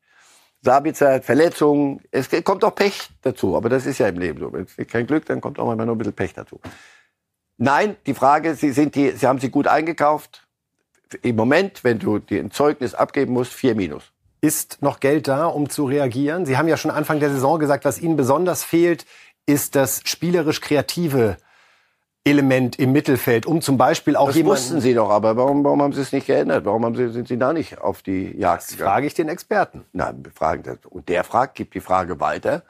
Sabitzer Verletzungen, es kommt auch Pech dazu, aber das ist ja im Leben so. Wenn es kein Glück, dann kommt auch manchmal nur ein bisschen Pech dazu. Nein, die Frage, Sie, sind die, Sie haben sie gut eingekauft. Im Moment, wenn du dir ein Zeugnis abgeben musst, vier Minus. ist noch Geld da, um zu reagieren? Sie haben ja schon Anfang der Saison gesagt, was Ihnen besonders fehlt, ist das spielerisch kreative Element im Mittelfeld, um zum Beispiel auch Das jemanden, wussten Sie doch, aber warum, warum haben Sie es nicht geändert? Warum haben Sie, sind Sie da nicht auf die Jagd Das frage ich den Experten. Nein, wir fragen das. Und der fragt, gibt die Frage weiter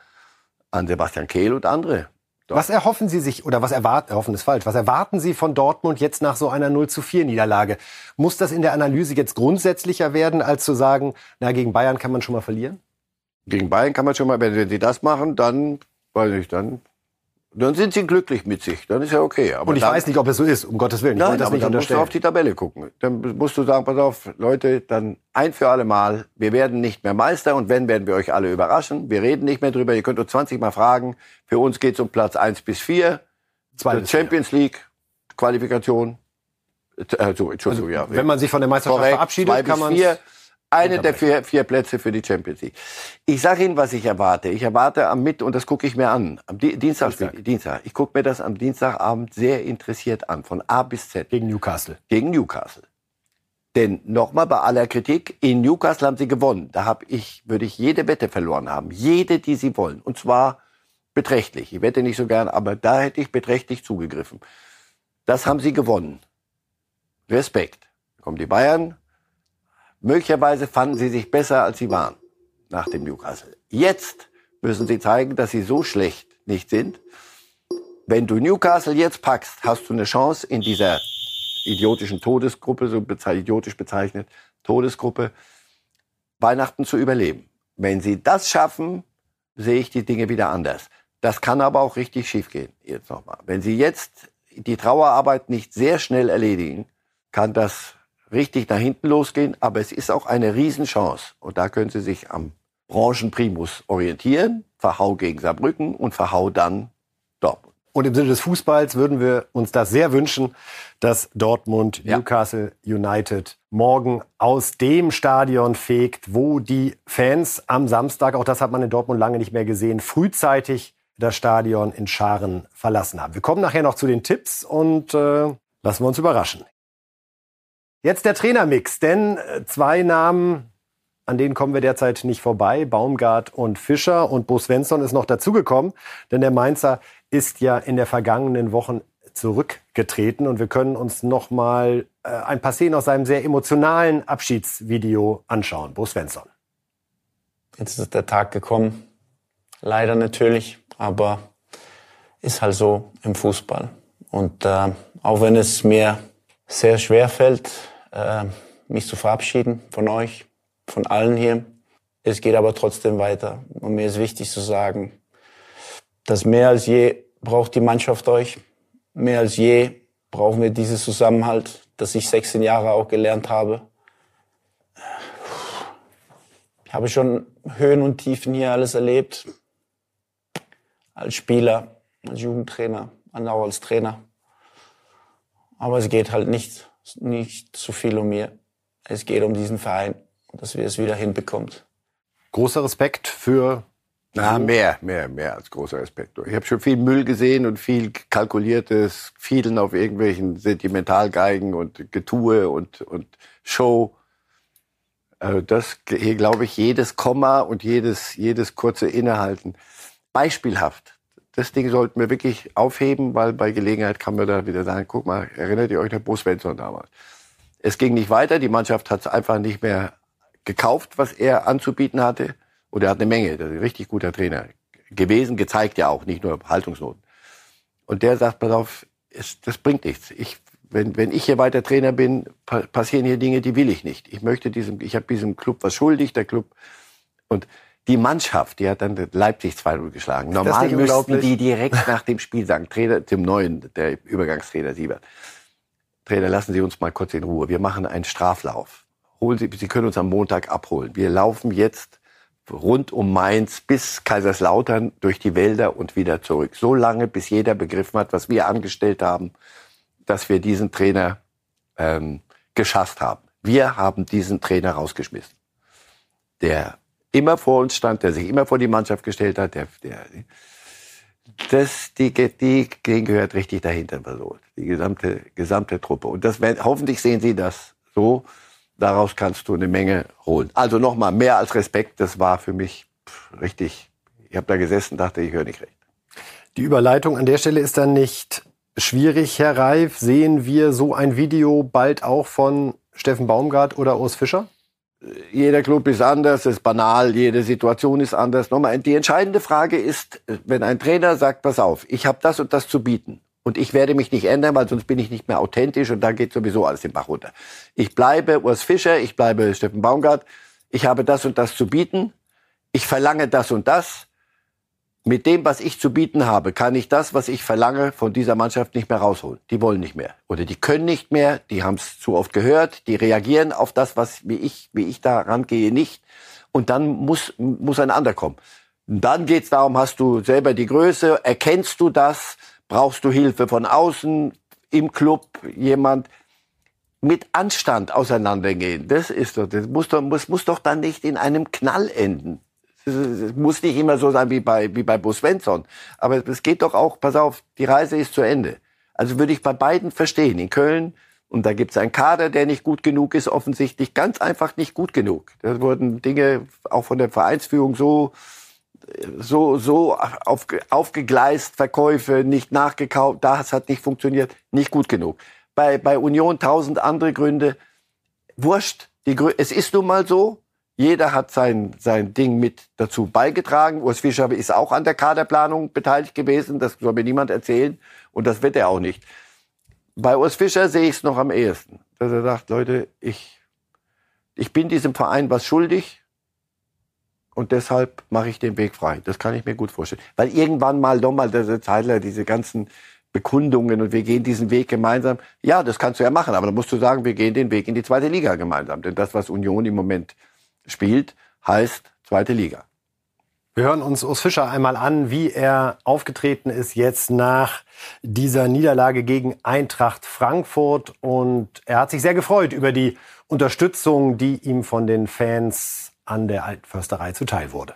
an Sebastian Kehl und andere. Doch. Was erhoffen Sie sich, oder was erwarten, erhoffen ist falsch, was erwarten Sie von Dortmund jetzt nach so einer 0 zu 4 Niederlage? Muss das in der Analyse jetzt grundsätzlicher werden, als zu sagen, na, gegen Bayern kann man schon mal verlieren? Gegen Bayern kann man schon mal, wenn, wenn Sie das machen, dann, weiß ich, dann, dann sind Sie glücklich mit sich. Dann ist ja okay. Aber Und ich dann, weiß nicht, ob es so ist, um Gottes Willen. Ich Nein, das nicht dann musst du auf die Tabelle gucken. Dann musst du sagen, pass auf, Leute, dann ein für alle Mal, wir werden nicht mehr Meister und wenn, werden wir euch alle überraschen. Wir reden nicht mehr drüber, ihr könnt uns 20 Mal fragen. Für uns geht es um Platz 1 bis 4. Zwei bis vier. Champions League, Qualifikation. Äh, so, Entschuldigung, ja. Wenn man sich von der Meisterschaft Korrekt, verabschiedet, kann man vier. Eine der vier, vier Plätze für die Champions League. Ich sage Ihnen, was ich erwarte. Ich erwarte am Mitt und das gucke ich mir an. Am Di Dienstag, Dienstag. Dienstag. Ich gucke mir das am Dienstagabend sehr interessiert an, von A bis Z gegen Newcastle. gegen Newcastle. Denn nochmal bei aller Kritik, in Newcastle haben sie gewonnen. Da habe ich, würde ich jede Wette verloren haben. Jede, die sie wollen. Und zwar beträchtlich. Ich wette nicht so gern, aber da hätte ich beträchtlich zugegriffen. Das haben sie gewonnen. Respekt. Da kommen die Bayern. Möglicherweise fanden sie sich besser, als sie waren nach dem Newcastle. Jetzt müssen sie zeigen, dass sie so schlecht nicht sind. Wenn du Newcastle jetzt packst, hast du eine Chance in dieser idiotischen Todesgruppe, so beze idiotisch bezeichnet, Todesgruppe, Weihnachten zu überleben. Wenn sie das schaffen, sehe ich die Dinge wieder anders. Das kann aber auch richtig schiefgehen. Jetzt nochmal. Wenn sie jetzt die Trauerarbeit nicht sehr schnell erledigen, kann das richtig nach hinten losgehen. Aber es ist auch eine Riesenchance. Und da können sie sich am Branchenprimus orientieren. Verhau gegen Saarbrücken und verhau dann Dortmund. Und im Sinne des Fußballs würden wir uns das sehr wünschen, dass Dortmund Ja. Newcastle United morgen aus dem Stadion fegt, wo die Fans am Samstag, auch das hat man in Dortmund lange nicht mehr gesehen, frühzeitig das Stadion in Scharen verlassen haben. Wir kommen nachher noch zu den Tipps und äh, lassen wir uns überraschen. Jetzt der Trainermix, denn äh, zwei Namen, an denen kommen wir derzeit nicht vorbei, Baumgart und Fischer und Bo Svensson ist noch dazugekommen, denn der Mainzer ist ja in der vergangenen Wochen zurückgetreten und wir können uns noch mal äh, ein paar Szenen aus seinem sehr emotionalen Abschiedsvideo anschauen. Bo Svensson. Jetzt ist der Tag gekommen. Leider natürlich, aber ist halt so im Fußball. Und äh, auch wenn es mir sehr schwer fällt, äh, mich zu verabschieden von euch, von allen hier, es geht aber trotzdem weiter. Und mir ist wichtig zu sagen, dass mehr als je braucht die Mannschaft euch. Mehr als je brauchen wir dieses Zusammenhalt, das ich 16 Jahre auch gelernt habe. Ich habe schon Höhen und Tiefen hier alles erlebt. Als Spieler, als Jugendtrainer, auch als Trainer. Aber es geht halt nicht nicht so viel um mir. Es geht um diesen Verein, dass wir es wieder hinbekommt. Großer Respekt für Na, mehr, mehr, mehr als großer Respekt. Ich habe schon viel Müll gesehen und viel kalkuliertes, vielen auf irgendwelchen Sentimentalgeigen und Getue und, und Show. Also das, hier glaube ich, jedes Komma und jedes, jedes kurze Innehalten. Beispielhaft. Das Ding sollten wir wirklich aufheben, weil bei Gelegenheit kann man da wieder sagen, guck mal, erinnert ihr euch an Bo Svensson damals? Es ging nicht weiter, die Mannschaft hat es einfach nicht mehr gekauft, was er anzubieten hatte. Und er hat eine Menge, das ist ein richtig guter Trainer gewesen, gezeigt ja auch, nicht nur Haltungsnoten. Und der sagt, pass auf, es, das bringt nichts. Ich, wenn, wenn ich hier weiter Trainer bin, pa passieren hier Dinge, die will ich nicht. Ich möchte diesem, ich habe diesem Club was schuldig, der Club. Und die Mannschaft, die hat dann Leipzig 2-0 geschlagen. Normal müssten die direkt nach dem Spiel sagen, Trainer, dem neuen, der Übergangstrainer Siebert. Trainer, lassen Sie uns mal kurz in Ruhe. Wir machen einen Straflauf. Holen Sie, Sie können uns am Montag abholen. Wir laufen jetzt rund um Mainz bis Kaiserslautern durch die Wälder und wieder zurück. So lange, bis jeder begriffen hat, was wir angestellt haben, dass wir diesen Trainer ähm, geschafft haben. Wir haben diesen Trainer rausgeschmissen, der immer vor uns stand, der sich immer vor die Mannschaft gestellt hat, der, der das, die, die gehört richtig dahinter versucht. Die gesamte, gesamte Truppe. Und das, werden- hoffentlich sehen Sie das so. Daraus kannst du eine Menge holen. Also nochmal, mehr als Respekt. Das war für mich richtig. Ich habe da gesessen, dachte, ich höre nicht recht. Die Überleitung an der Stelle ist dann nicht schwierig, Herr Reif. Sehen wir so ein Video bald auch von Steffen Baumgart oder Urs Fischer? Jeder Club ist anders, ist banal, jede Situation ist anders. Nochmal, die entscheidende Frage ist, wenn ein Trainer sagt, pass auf, ich habe das und das zu bieten und ich werde mich nicht ändern, weil sonst bin ich nicht mehr authentisch und da geht sowieso alles den Bach runter. Ich bleibe Urs Fischer, ich bleibe Steffen Baumgart, ich habe das und das zu bieten, ich verlange das und das. Mit dem, was ich zu bieten habe, kann ich das, was ich verlange, von dieser Mannschaft nicht mehr rausholen. Die wollen nicht mehr. Oder die können nicht mehr, die haben es zu oft gehört, die reagieren auf das, was wie ich, wie ich da rangehe, nicht. Und dann muss, muss ein anderer kommen. Und dann geht's darum, hast du selber die Größe, erkennst du das, brauchst du Hilfe von außen, im Club jemand mit Anstand auseinandergehen. Das ist doch, das muss doch, muss, muss doch dann nicht in einem Knall enden. Es muss nicht immer so sein wie bei, wie bei Bo Svensson. Aber es geht doch auch, pass auf, die Reise ist zu Ende. Also würde ich bei beiden verstehen. In Köln, und da gibt es einen Kader, der nicht gut genug ist, offensichtlich ganz einfach nicht gut genug. Da wurden Dinge auch von der Vereinsführung so, so, so aufge, aufgegleist, Verkäufe nicht nachgekauft, das hat nicht funktioniert, nicht gut genug. Bei, bei Union tausend andere Gründe. Wurscht. Die, es ist nun mal so, jeder hat sein, sein Ding mit dazu beigetragen. Urs Fischer ist auch an der Kaderplanung beteiligt gewesen. Das soll mir niemand erzählen. Und das wird er auch nicht. Bei Urs Fischer sehe ich es noch am ehesten. Dass er sagt, Leute, ich, ich bin diesem Verein was schuldig. Und deshalb mache ich den Weg frei. Das kann ich mir gut vorstellen. Weil irgendwann mal nochmal der Zeitler diese ganzen Bekundungen und wir gehen diesen Weg gemeinsam. Ja, das kannst du ja machen, aber dann musst du sagen, wir gehen den Weg in die zweite Liga gemeinsam. Denn das, was Union im Moment spielt, heißt zweite Liga. Wir hören uns Urs Fischer einmal an, wie er aufgetreten ist jetzt nach dieser Niederlage gegen Eintracht Frankfurt. Und er hat sich sehr gefreut über die Unterstützung, die ihm von den Fans an der Altförsterei zuteil wurde.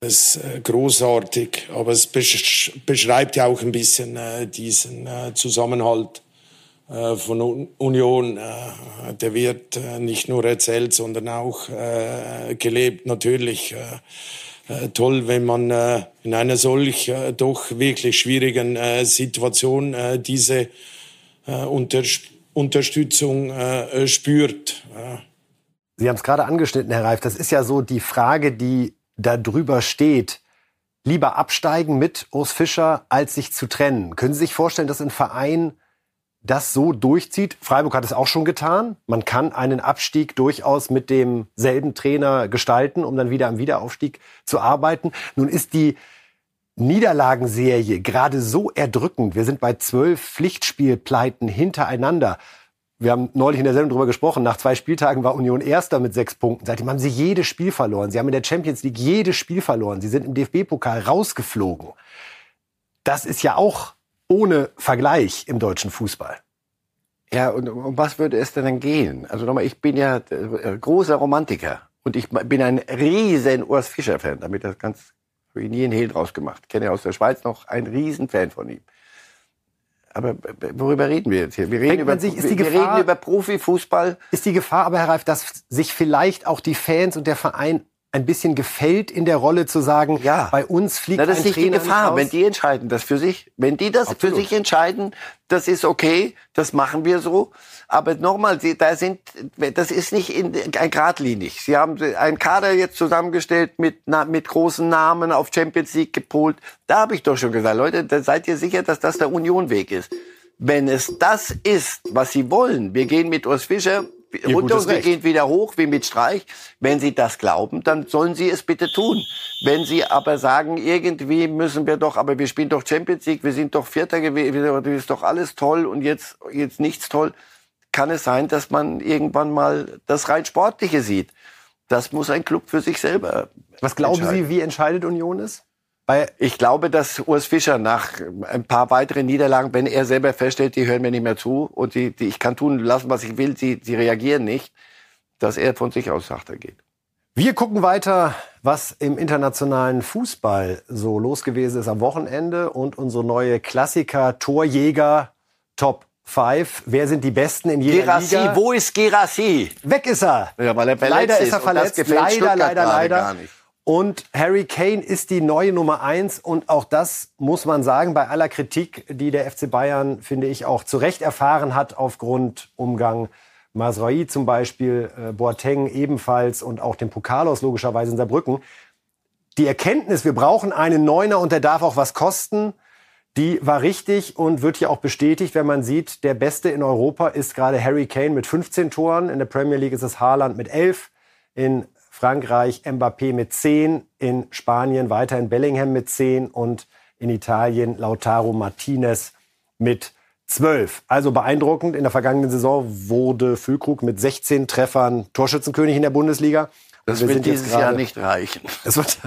Das ist äh, großartig, aber es besch beschreibt ja auch ein bisschen äh, diesen äh, Zusammenhalt von Un Union. Äh, der wird äh, nicht nur erzählt, sondern auch äh, gelebt. Natürlich äh, äh, toll, wenn man äh, in einer solch äh, doch wirklich schwierigen äh, Situation äh, diese äh, Unter Unterstützung äh, spürt. Äh. Sie haben es gerade angeschnitten, Herr Reif. Das ist ja so die Frage, die da drüber steht. Lieber absteigen mit Urs Fischer, als sich zu trennen. Können Sie sich vorstellen, dass ein Verein das so durchzieht? Freiburg hat es auch schon getan. Man kann einen Abstieg durchaus mit demselben Trainer gestalten, um dann wieder am Wiederaufstieg zu arbeiten. Nun ist die Niederlagenserie gerade so erdrückend. Wir sind bei zwölf Pflichtspielpleiten hintereinander. Wir haben neulich in der Sendung darüber gesprochen. Nach zwei Spieltagen war Union Erster mit sechs Punkten. Seitdem haben sie jedes Spiel verloren. Sie haben in der Champions League jedes Spiel verloren. Sie sind im DFB-Pokal rausgeflogen. Das ist ja auch ohne Vergleich im deutschen Fußball. Ja, und um was würde es denn dann gehen? Also nochmal, ich bin ja äh, großer Romantiker und ich bin ein riesen Urs Fischer-Fan, damit das ganz für ihn nie einen Hehl draus gemacht. Kenne aus der Schweiz noch ein riesen Fan von ihm. Aber worüber reden wir jetzt hier? Wir reden, über, sich, ist die wir Gefahr, reden über Profifußball. Ist die Gefahr aber, Herr Reif, dass sich vielleicht auch die Fans und der Verein ein bisschen gefällt in der Rolle zu sagen, Ja. bei uns fliegt Na, das ein ist nicht die Trainer Gefahr, raus? wenn die entscheiden das für sich. Wenn die das für sich entscheiden, das ist okay, das machen wir so. Aber nochmal, da sind, das ist nicht in, ein geradlinig. Sie haben einen Kader jetzt zusammengestellt mit, mit großen Namen auf Champions League gepolt. Da habe ich doch schon gesagt, Leute, da seid ihr sicher, dass das der Unionweg ist. Wenn es das ist, was Sie wollen, wir gehen mit Urs Fischer runter gutes und wir Recht. gehen wieder hoch wie mit Streich. Wenn Sie das glauben, dann sollen Sie es bitte tun. Wenn Sie aber sagen, irgendwie müssen wir doch, aber wir spielen doch Champions League, wir sind doch Vierter gewesen, das ist doch alles toll und jetzt, jetzt nichts toll, kann es sein, dass man irgendwann mal das rein Sportliche sieht. Das muss ein Club für sich selber. Was glauben. Sie, wie entscheidet Union es? Ich glaube, dass Urs Fischer nach ein paar weiteren Niederlagen, wenn er selber feststellt, die hören mir nicht mehr zu und die, die ich kann tun lassen, was ich will, sie, sie reagieren nicht, dass er von sich aus sachter geht. Wir gucken weiter, was im internationalen Fußball so los gewesen ist am Wochenende und unsere neue Klassiker Torjäger Top 5. Wer sind die Besten in jeder Gerassi, Liga? wo ist Gerassi? Weg ist er. Ja, weil er verletzt leider ist er verletzt. Leider, leider, gerade leider. Und Harry Kane ist die neue Nummer eins. Und auch das muss man sagen, bei aller Kritik, die der FC Bayern, finde ich, auch zu Recht erfahren hat aufgrund Umgang Masraoui zum Beispiel, äh, Boateng ebenfalls und auch dem Pokalos logischerweise in Saarbrücken. Die Erkenntnis, wir brauchen einen Neuner und der darf auch was kosten, die war richtig und wird hier auch bestätigt, wenn man sieht, der Beste in Europa ist gerade Harry Kane mit 15 Toren. In der Premier League ist es Haaland mit 11. In Frankreich Mbappé mit 10. In Spanien weiterhin Bellingham mit 10. Und in Italien Lautaro Martinez mit 12. Also beeindruckend. In der vergangenen Saison wurde Füllkrug mit 16 Treffern Torschützenkönig in der Bundesliga. Das wir wird dieses Jahr gerade- nicht reichen. es, wird,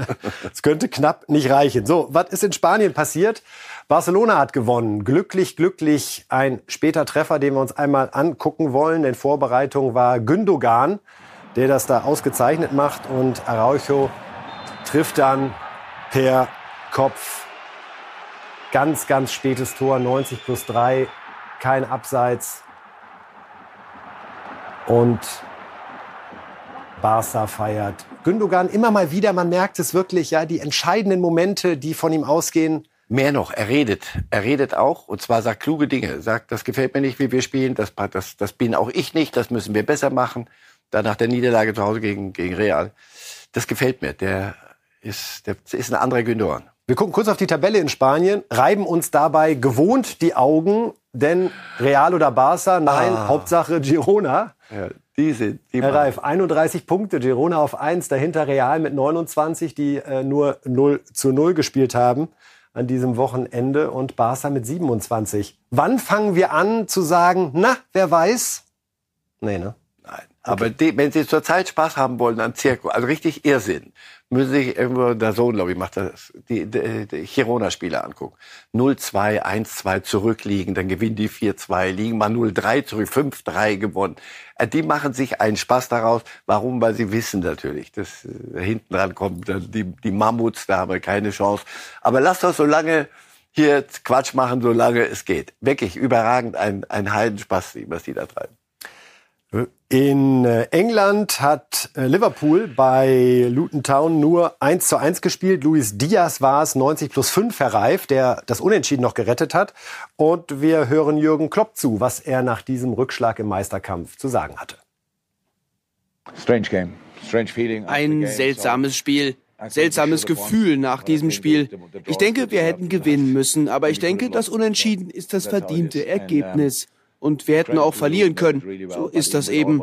es könnte knapp nicht reichen. So, was ist in Spanien passiert? Barcelona hat gewonnen. Glücklich, glücklich. Ein später Treffer, den wir uns einmal angucken wollen. In Vorbereitung war Gündogan, der das da ausgezeichnet macht. Und Araujo trifft dann per Kopf. Ganz, ganz spätes Tor. 90 plus 3. Kein Abseits. Und Barca feiert. Gündogan immer mal wieder, man merkt es wirklich, ja, die entscheidenden Momente, die von ihm ausgehen. Mehr noch, er redet. Er redet auch und zwar sagt kluge Dinge. Sagt, das gefällt mir nicht, wie wir spielen, das, das, das bin auch ich nicht, das müssen wir besser machen. Da nach der Niederlage zu Hause gegen, gegen Real. Das gefällt mir. Der ist, der ist ein anderer Gündogan. Wir gucken kurz auf die Tabelle in Spanien, reiben uns dabei gewohnt die Augen, denn Real oder Barca, nein, Hauptsache Girona. Ja, die sind, die Herr Reif, 31 Punkte, Girona auf 1, dahinter Real mit 29, die äh, nur 0 zu 0 gespielt haben an diesem Wochenende und Barca mit 27. Wann fangen wir an zu sagen, na, wer weiß? Nee, ne? Aber die, wenn Sie zurzeit Spaß haben wollen an Zirkus, also richtig Irrsinn, müssen Sie sich irgendwo, der Sohn, glaube ich, macht das, die, die, die Girona-Spieler angucken. 0-2, 1-2 zurückliegen, dann gewinnen die 4-2, liegen mal 0-3 zurück, 5-3 gewonnen. Äh, Die machen sich einen Spaß daraus. Warum? Weil sie wissen natürlich, dass äh, hinten dran kommt, äh, die, die Mammuts, da haben wir keine Chance. Aber lasst uns so lange hier Quatsch machen, solange es geht. Wirklich überragend, ein, ein Heidenspaß, was die da treiben. In äh, England hat äh, Liverpool bei Luton Town nur 1 zu 1 gespielt. Luis Diaz war es, 90 plus 5 Herr Reif, der das Unentschieden noch gerettet hat. Und wir hören Jürgen Klopp zu, was er nach diesem Rückschlag im Meisterkampf zu sagen hatte. Ein seltsames Spiel. Seltsames Gefühl nach diesem Spiel. Ich denke, wir hätten gewinnen müssen, aber ich denke, das Unentschieden ist das verdiente Ergebnis. Und wir hätten auch verlieren können. So ist das eben.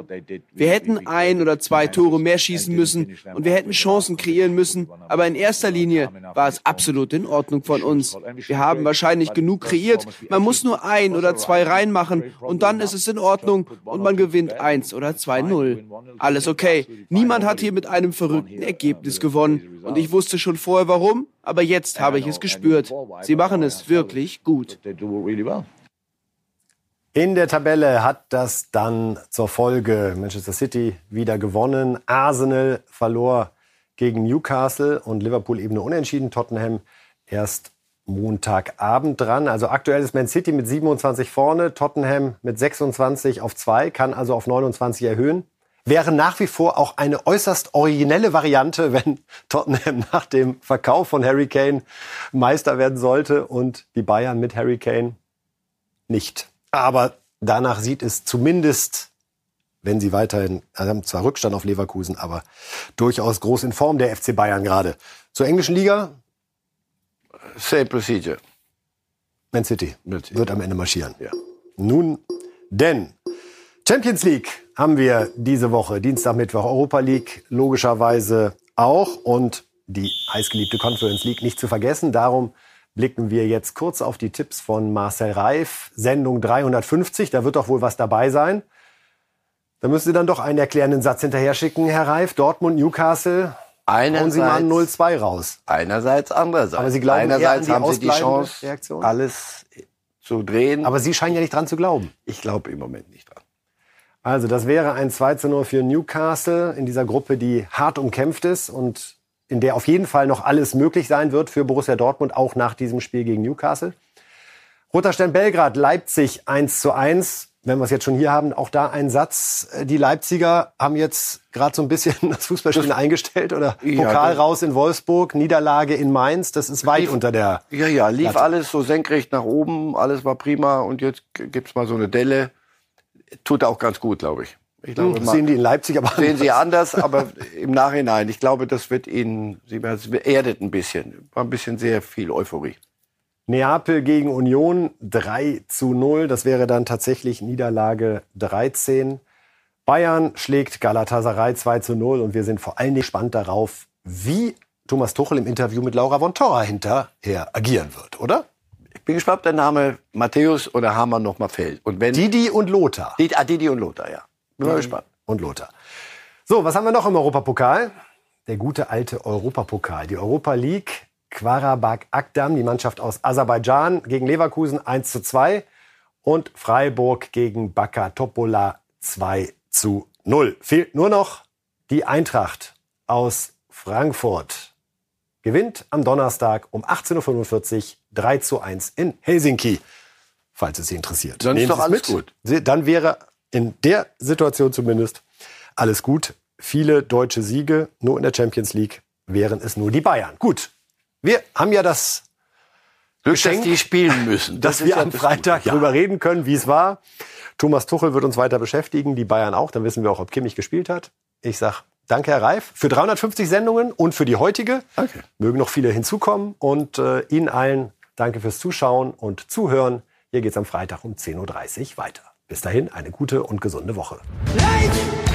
Wir hätten ein oder zwei Tore mehr schießen müssen und wir hätten Chancen kreieren müssen. Aber in erster Linie war es absolut in Ordnung von uns. Wir haben wahrscheinlich genug kreiert. Man muss nur ein oder zwei reinmachen und dann ist es in Ordnung und man gewinnt eins oder zwei Null. Alles okay. Niemand hat hier mit einem verrückten Ergebnis gewonnen. Und ich wusste schon vorher warum, aber jetzt habe ich es gespürt. Sie machen es wirklich gut. In der Tabelle hat das dann zur Folge Manchester City wieder gewonnen. Arsenal verlor gegen Newcastle und Liverpool eben nur unentschieden. Tottenham erst Montagabend dran. Also aktuell ist Man City mit 27 vorne, Tottenham mit 26 auf 2, kann also auf 29 erhöhen. Wäre nach wie vor auch eine äußerst originelle Variante, wenn Tottenham nach dem Verkauf von Harry Kane Meister werden sollte und die Bayern mit Harry Kane nicht. Aber danach sieht es zumindest, wenn sie weiterhin, also haben zwar Rückstand auf Leverkusen, aber durchaus groß in Form der FC Bayern gerade. Zur englischen Liga? Same procedure. Man City wird am Ende marschieren. Ja. Nun, denn Champions League haben wir diese Woche, Dienstag, Mittwoch, Europa League logischerweise auch und die heißgeliebte Conference League nicht zu vergessen. Darum blicken wir jetzt kurz auf die Tipps von Marcel Reif. Sendung 350, da wird doch wohl was dabei sein. Da müssen Sie dann doch einen erklärenden Satz hinterher schicken, Herr Reif. Dortmund, Newcastle, Einerseits, hauen Sie mal 0-2 raus. Einerseits, andererseits. Aber Sie glauben einerseits eher an die haben Sie die Chance, Reaktion? alles zu drehen. Aber Sie scheinen ja nicht dran zu glauben. Ich glaube im Moment nicht dran. Also, das wäre ein 2 zu 0 für Newcastle in dieser Gruppe, die hart umkämpft ist und in der auf jeden Fall noch alles möglich sein wird für Borussia Dortmund, auch nach diesem Spiel gegen Newcastle. Roter Stern Belgrad, Leipzig 1 zu 1. Wenn wir es jetzt schon hier haben, auch da ein Satz. Die Leipziger haben jetzt gerade so ein bisschen das Fußballspielen eingestellt oder ja, Pokal raus in Wolfsburg, Niederlage in Mainz. Das ist weit lief, unter der. Ja, ja, lief Latte. alles so senkrecht nach oben, alles war prima und jetzt gibt's mal so eine Delle. Tut auch ganz gut, glaube ich. Ich glaube, hm, sehen die in Leipzig aber sehen sie anders, aber im Nachhinein. Ich glaube, das wird ihnen, sie erdet ein bisschen, war ein bisschen sehr viel Euphorie. Neapel gegen Union 3 zu 0. Das wäre dann tatsächlich Niederlage 13. Bayern schlägt Galatasaray 2 zu 0 und wir sind vor allen Dingen gespannt darauf, wie Thomas Tuchel im Interview mit Laura von Torra hinterher agieren wird, oder? Ich bin gespannt, ob der Name Matthäus oder Hamann noch mal fällt. Und wenn Didi und Lothar. Didi, ah, Didi und Lothar, ja. Bin mal gespannt. Und Lothar. So, was haben wir noch im Europapokal? Der gute alte Europapokal. Die Europa League Qarabag Akdam, die Mannschaft aus Aserbaidschan, gegen Leverkusen 1 zu 2 und Freiburg gegen Baka Topola 2 zu 0. Fehlt nur noch die Eintracht aus Frankfurt. Gewinnt am Donnerstag um 18.45 Uhr 3 zu 1 in Helsinki, falls es Sie interessiert. Dann ist doch alles gut. Dann wäre in der Situation zumindest alles gut. Viele deutsche Siege, nur in der Champions League wären es nur die Bayern. Gut, wir haben ja das Glück, Geschenk, dass die spielen müssen. Das dass wir ja am Freitag ja. darüber reden können, wie es war. Thomas Tuchel wird uns weiter beschäftigen, die Bayern auch. Dann wissen wir auch, ob Kimmich gespielt hat. Ich sag danke, Herr Reif, für 350 Sendungen und für die heutige. Danke. Mögen noch viele hinzukommen. Und äh, Ihnen allen danke fürs Zuschauen und Zuhören. Hier geht's am Freitag um 10.30 Uhr weiter. Bis dahin eine gute und gesunde Woche. Light!